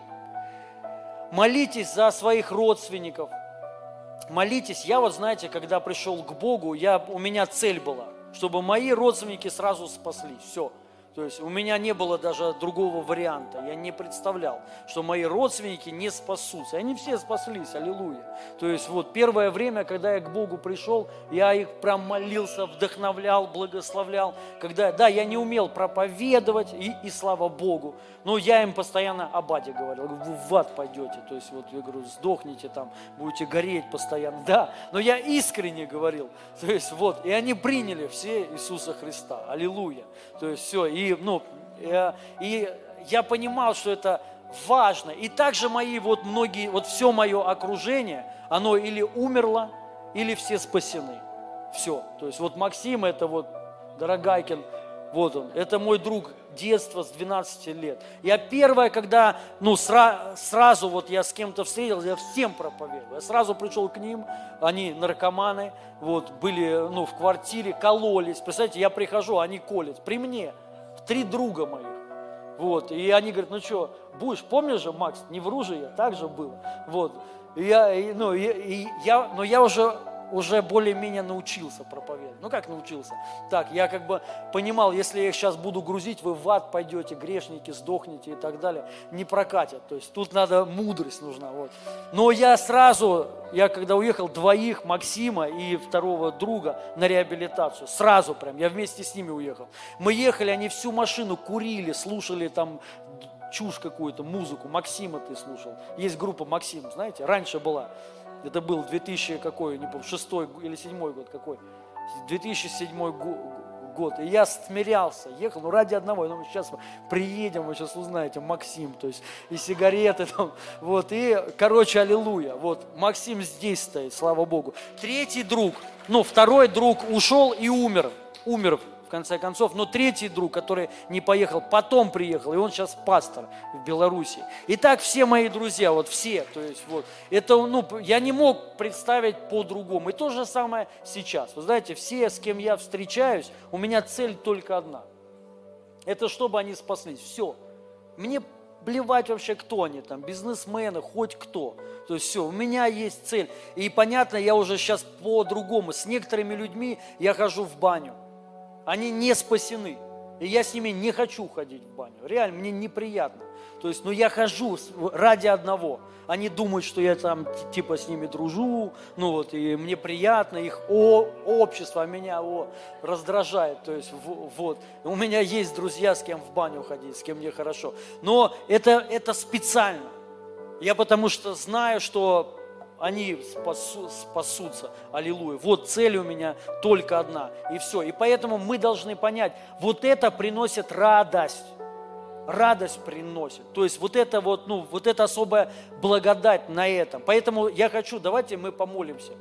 Молитесь за своих родственников. Молитесь. Я вот, знаете, когда пришел к Богу, я, у меня цель была, чтобы мои родственники сразу спаслись. Все. То есть у меня не было даже другого варианта. Я не представлял, что мои родственники не спасутся. Они все спаслись, аллилуйя. То есть вот первое время, когда я к Богу пришел, я их прям молился, вдохновлял, благословлял. Когда, да, я не умел проповедовать, и, и слава Богу. Но я им постоянно о Баде говорил. Вы в ад пойдете. То есть вот я говорю, сдохните там, будете гореть постоянно. Да, но я искренне говорил. То есть вот, и они приняли все Иисуса Христа. Аллилуйя. То есть все, и, ну, э, и я понимал, что это важно. И также мои вот многие, вот все мое окружение, оно или умерло, или все спасены. Все. То есть вот Максим, это вот Дорогайкин, вот он, это мой друг детства с 12 лет. Я первое, когда, ну, сра, сразу вот я с кем-то встретился, я всем проповедовал. Я сразу пришел к ним, они наркоманы, вот, были, ну, в квартире, кололись. Представляете, я прихожу, они колят. При мне три друга моих. Вот, и они говорят, ну что, будешь, помнишь же, Макс, не вру же я, так же было. Вот, и я, и, ну, и, и я, но я уже уже более-менее научился проповедовать. Ну как научился? Так, я как бы понимал, если я их сейчас буду грузить, вы в ад пойдете, грешники, сдохнете и так далее. Не прокатят. То есть тут надо мудрость нужна. Вот. Но я сразу, я когда уехал, двоих, Максима и второго друга на реабилитацию, сразу прям, я вместе с ними уехал. Мы ехали, они всю машину курили, слушали там чушь какую-то, музыку. Максима ты слушал. Есть группа Максим, знаете, раньше была. Это был 2000 какой, не помню, шестой или седьмой год какой. 2007 год. И я смирялся, ехал, ну ради одного, я думаю, сейчас приедем, вы сейчас узнаете, Максим, то есть и сигареты там, *laughs* вот, и, короче, аллилуйя, вот, Максим здесь стоит, слава Богу. Третий друг, ну, второй друг ушел и умер, умер в конце концов. Но третий друг, который не поехал, потом приехал, и он сейчас пастор в Беларуси. И так все мои друзья, вот все, то есть вот, это, ну, я не мог представить по-другому. И то же самое сейчас. Вы знаете, все, с кем я встречаюсь, у меня цель только одна. Это чтобы они спаслись. Все. Мне плевать вообще, кто они там, бизнесмены, хоть кто. То есть все, у меня есть цель. И понятно, я уже сейчас по-другому. С некоторыми людьми я хожу в баню они не спасены. И я с ними не хочу ходить в баню. Реально, мне неприятно. То есть, ну я хожу ради одного. Они думают, что я там типа с ними дружу, ну вот, и мне приятно, их о, общество меня о, раздражает. То есть, в, вот, у меня есть друзья, с кем в баню ходить, с кем мне хорошо. Но это, это специально. Я потому что знаю, что они спасу, спасутся. Аллилуйя. Вот цель у меня только одна. И все. И поэтому мы должны понять, вот это приносит радость. Радость приносит. То есть вот это вот, ну, вот это особая благодать на этом. Поэтому я хочу, давайте мы помолимся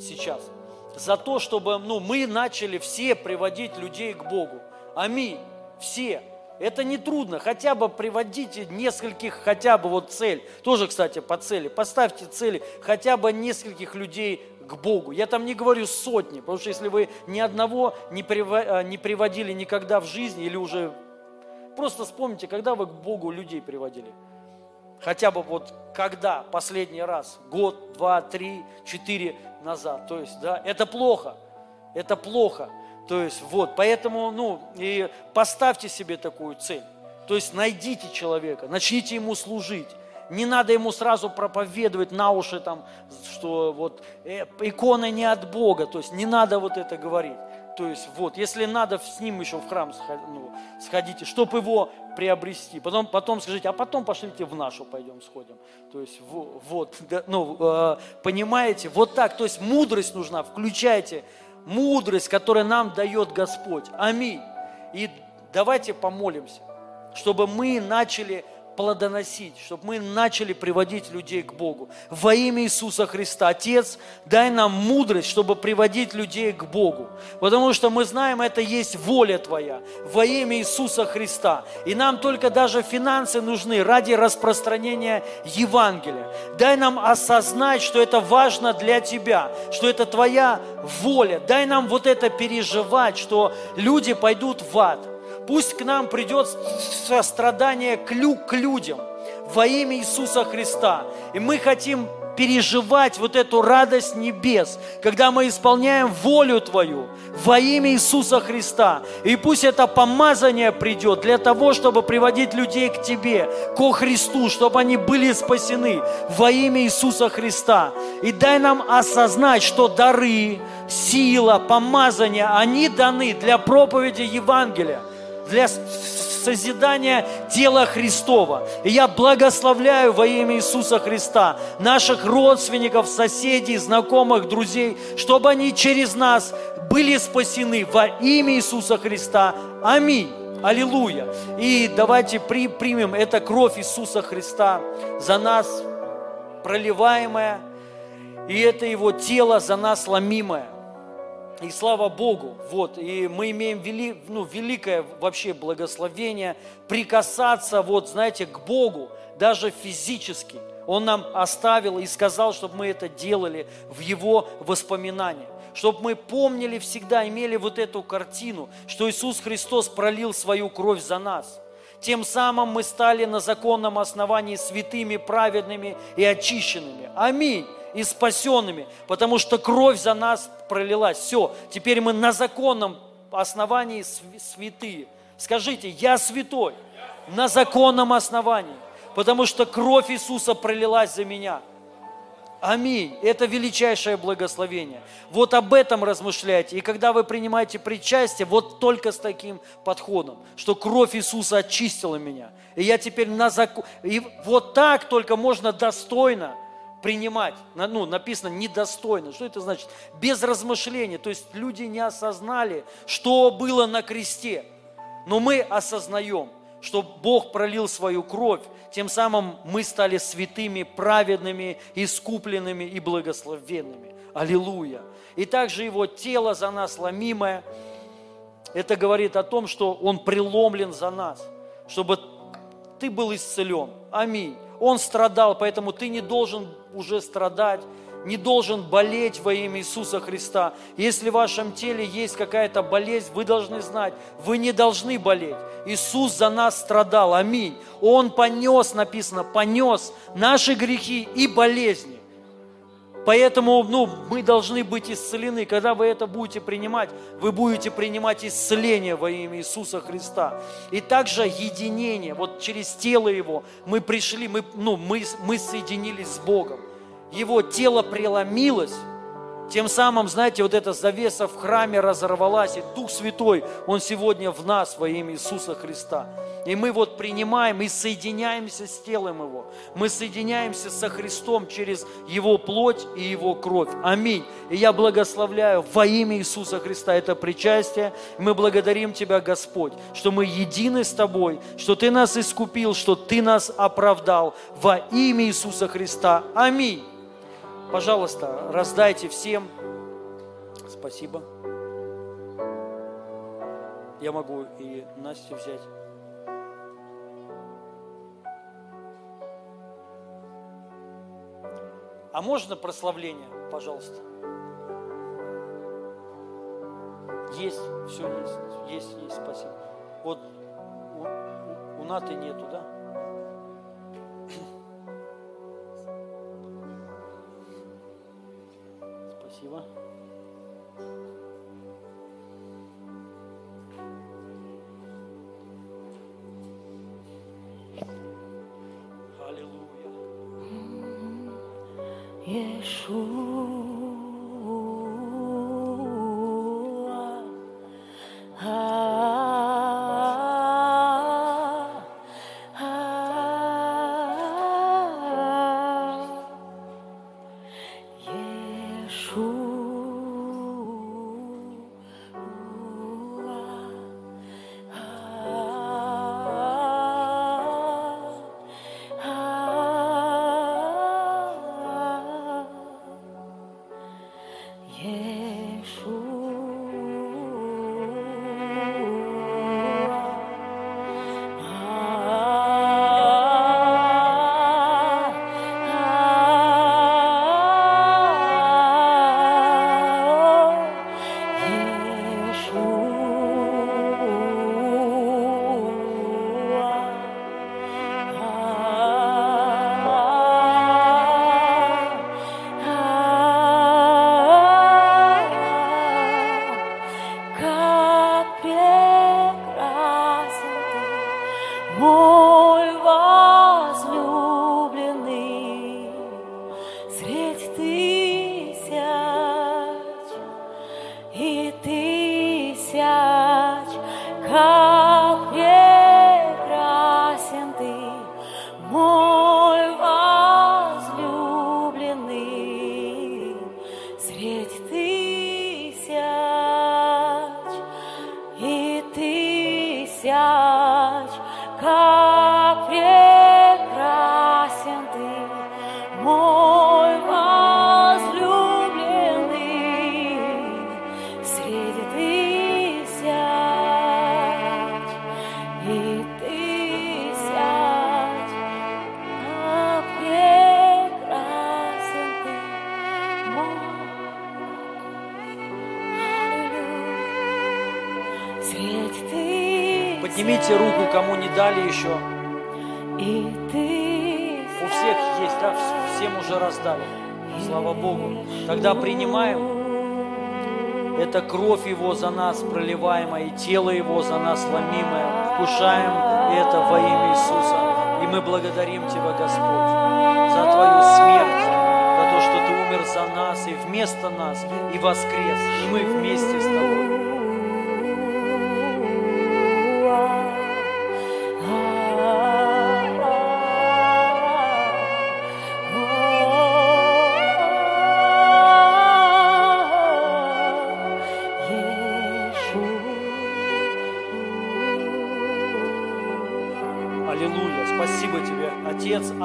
сейчас за то, чтобы ну, мы начали все приводить людей к Богу. Аминь. Все. Это не трудно, хотя бы приводите нескольких, хотя бы вот цель, тоже, кстати, по цели, поставьте цели хотя бы нескольких людей к Богу. Я там не говорю сотни, потому что если вы ни одного не э, приводили никогда в жизни или уже... Просто вспомните, когда вы к Богу людей приводили. Хотя бы вот когда последний раз, год, два, три, четыре назад. То есть, да, это плохо, это плохо. То есть вот, поэтому, ну, и поставьте себе такую цель. То есть найдите человека, начните ему служить. Не надо ему сразу проповедовать на уши, там, что вот э, иконы не от Бога. То есть не надо вот это говорить. То есть вот, если надо с ним еще в храм ну, сходите, чтобы его приобрести. Потом, потом скажите, а потом пошлите в нашу пойдем сходим. То есть вот, ну, э, понимаете, вот так. То есть мудрость нужна, включайте мудрость, которую нам дает Господь. Аминь. И давайте помолимся, чтобы мы начали плодоносить, чтобы мы начали приводить людей к Богу. Во имя Иисуса Христа. Отец, дай нам мудрость, чтобы приводить людей к Богу. Потому что мы знаем, это есть воля Твоя. Во имя Иисуса Христа. И нам только даже финансы нужны ради распространения Евангелия. Дай нам осознать, что это важно для Тебя, что это Твоя воля. Дай нам вот это переживать, что люди пойдут в ад Пусть к нам придет сострадание к людям во имя Иисуса Христа. И мы хотим переживать вот эту радость небес, когда мы исполняем волю Твою во имя Иисуса Христа. И пусть это помазание придет для того, чтобы приводить людей к Тебе, ко Христу, чтобы они были спасены во имя Иисуса Христа. И дай нам осознать, что дары, сила, помазание, они даны для проповеди Евангелия для созидания тела Христова. И я благословляю во имя Иисуса Христа наших родственников, соседей, знакомых, друзей, чтобы они через нас были спасены во имя Иисуса Христа. Аминь. Аллилуйя. И давайте при, примем это кровь Иисуса Христа за нас проливаемая, и это Его тело за нас ломимое. И слава Богу, вот, и мы имеем вели, ну, великое вообще благословение прикасаться, вот, знаете, к Богу, даже физически. Он нам оставил и сказал, чтобы мы это делали в Его воспоминания. Чтобы мы помнили всегда, имели вот эту картину, что Иисус Христос пролил свою кровь за нас. Тем самым мы стали на законном основании святыми, праведными и очищенными. Аминь и спасенными, потому что кровь за нас пролилась. Все, теперь мы на законном основании святые. Скажите, я святой на законном основании, потому что кровь Иисуса пролилась за меня. Аминь. Это величайшее благословение. Вот об этом размышляйте. И когда вы принимаете причастие, вот только с таким подходом, что кровь Иисуса очистила меня. И я теперь на закон... И вот так только можно достойно принимать, ну, написано недостойно. Что это значит? Без размышления. То есть люди не осознали, что было на кресте. Но мы осознаем, что Бог пролил свою кровь, тем самым мы стали святыми, праведными, искупленными и благословенными. Аллилуйя. И также Его тело за нас ломимое. Это говорит о том, что Он преломлен за нас, чтобы ты был исцелен. Аминь. Он страдал, поэтому ты не должен уже страдать, не должен болеть во имя Иисуса Христа. Если в вашем теле есть какая-то болезнь, вы должны знать, вы не должны болеть. Иисус за нас страдал, аминь. Он понес, написано, понес наши грехи и болезни. Поэтому ну, мы должны быть исцелены. Когда вы это будете принимать, вы будете принимать исцеление во имя Иисуса Христа. И также единение. Вот через тело Его мы пришли, мы, ну, мы, мы соединились с Богом. Его тело преломилось, тем самым, знаете, вот эта завеса в храме разорвалась, и Дух Святой, Он сегодня в нас во имя Иисуса Христа. И мы вот принимаем и соединяемся с телом Его. Мы соединяемся со Христом через Его плоть и Его кровь. Аминь. И я благословляю во имя Иисуса Христа это причастие. Мы благодарим Тебя, Господь, что мы едины с Тобой, что Ты нас искупил, что Ты нас оправдал во имя Иисуса Христа. Аминь. Пожалуйста, раздайте всем. Спасибо. Я могу и Настю взять. А можно прославление, пожалуйста? Есть, все есть, есть, есть, спасибо. Вот у, у Наты нету, да? 我，耶稣。Нас проливаемая, и тело Его за нас ломимое. Вкушаем это во имя Иисуса. И мы благодарим Тебя, Господь, за Твою смерть, за то, что Ты умер за нас и вместо нас, и воскрес, и мы вместе с Тобой.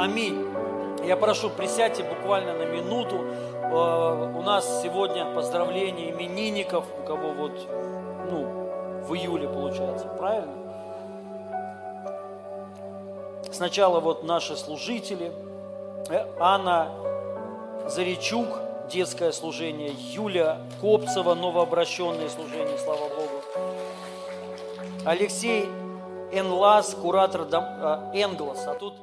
Аминь. Я прошу, присядьте буквально на минуту. Э, у нас сегодня поздравление именинников, у кого вот, ну, в июле получается, правильно? Сначала вот наши служители, э, Анна Заричук, детское служение, Юля Копцева, новообращенное служение, слава Богу. Алексей Энлас, куратор дом, э, Энглас, а тут.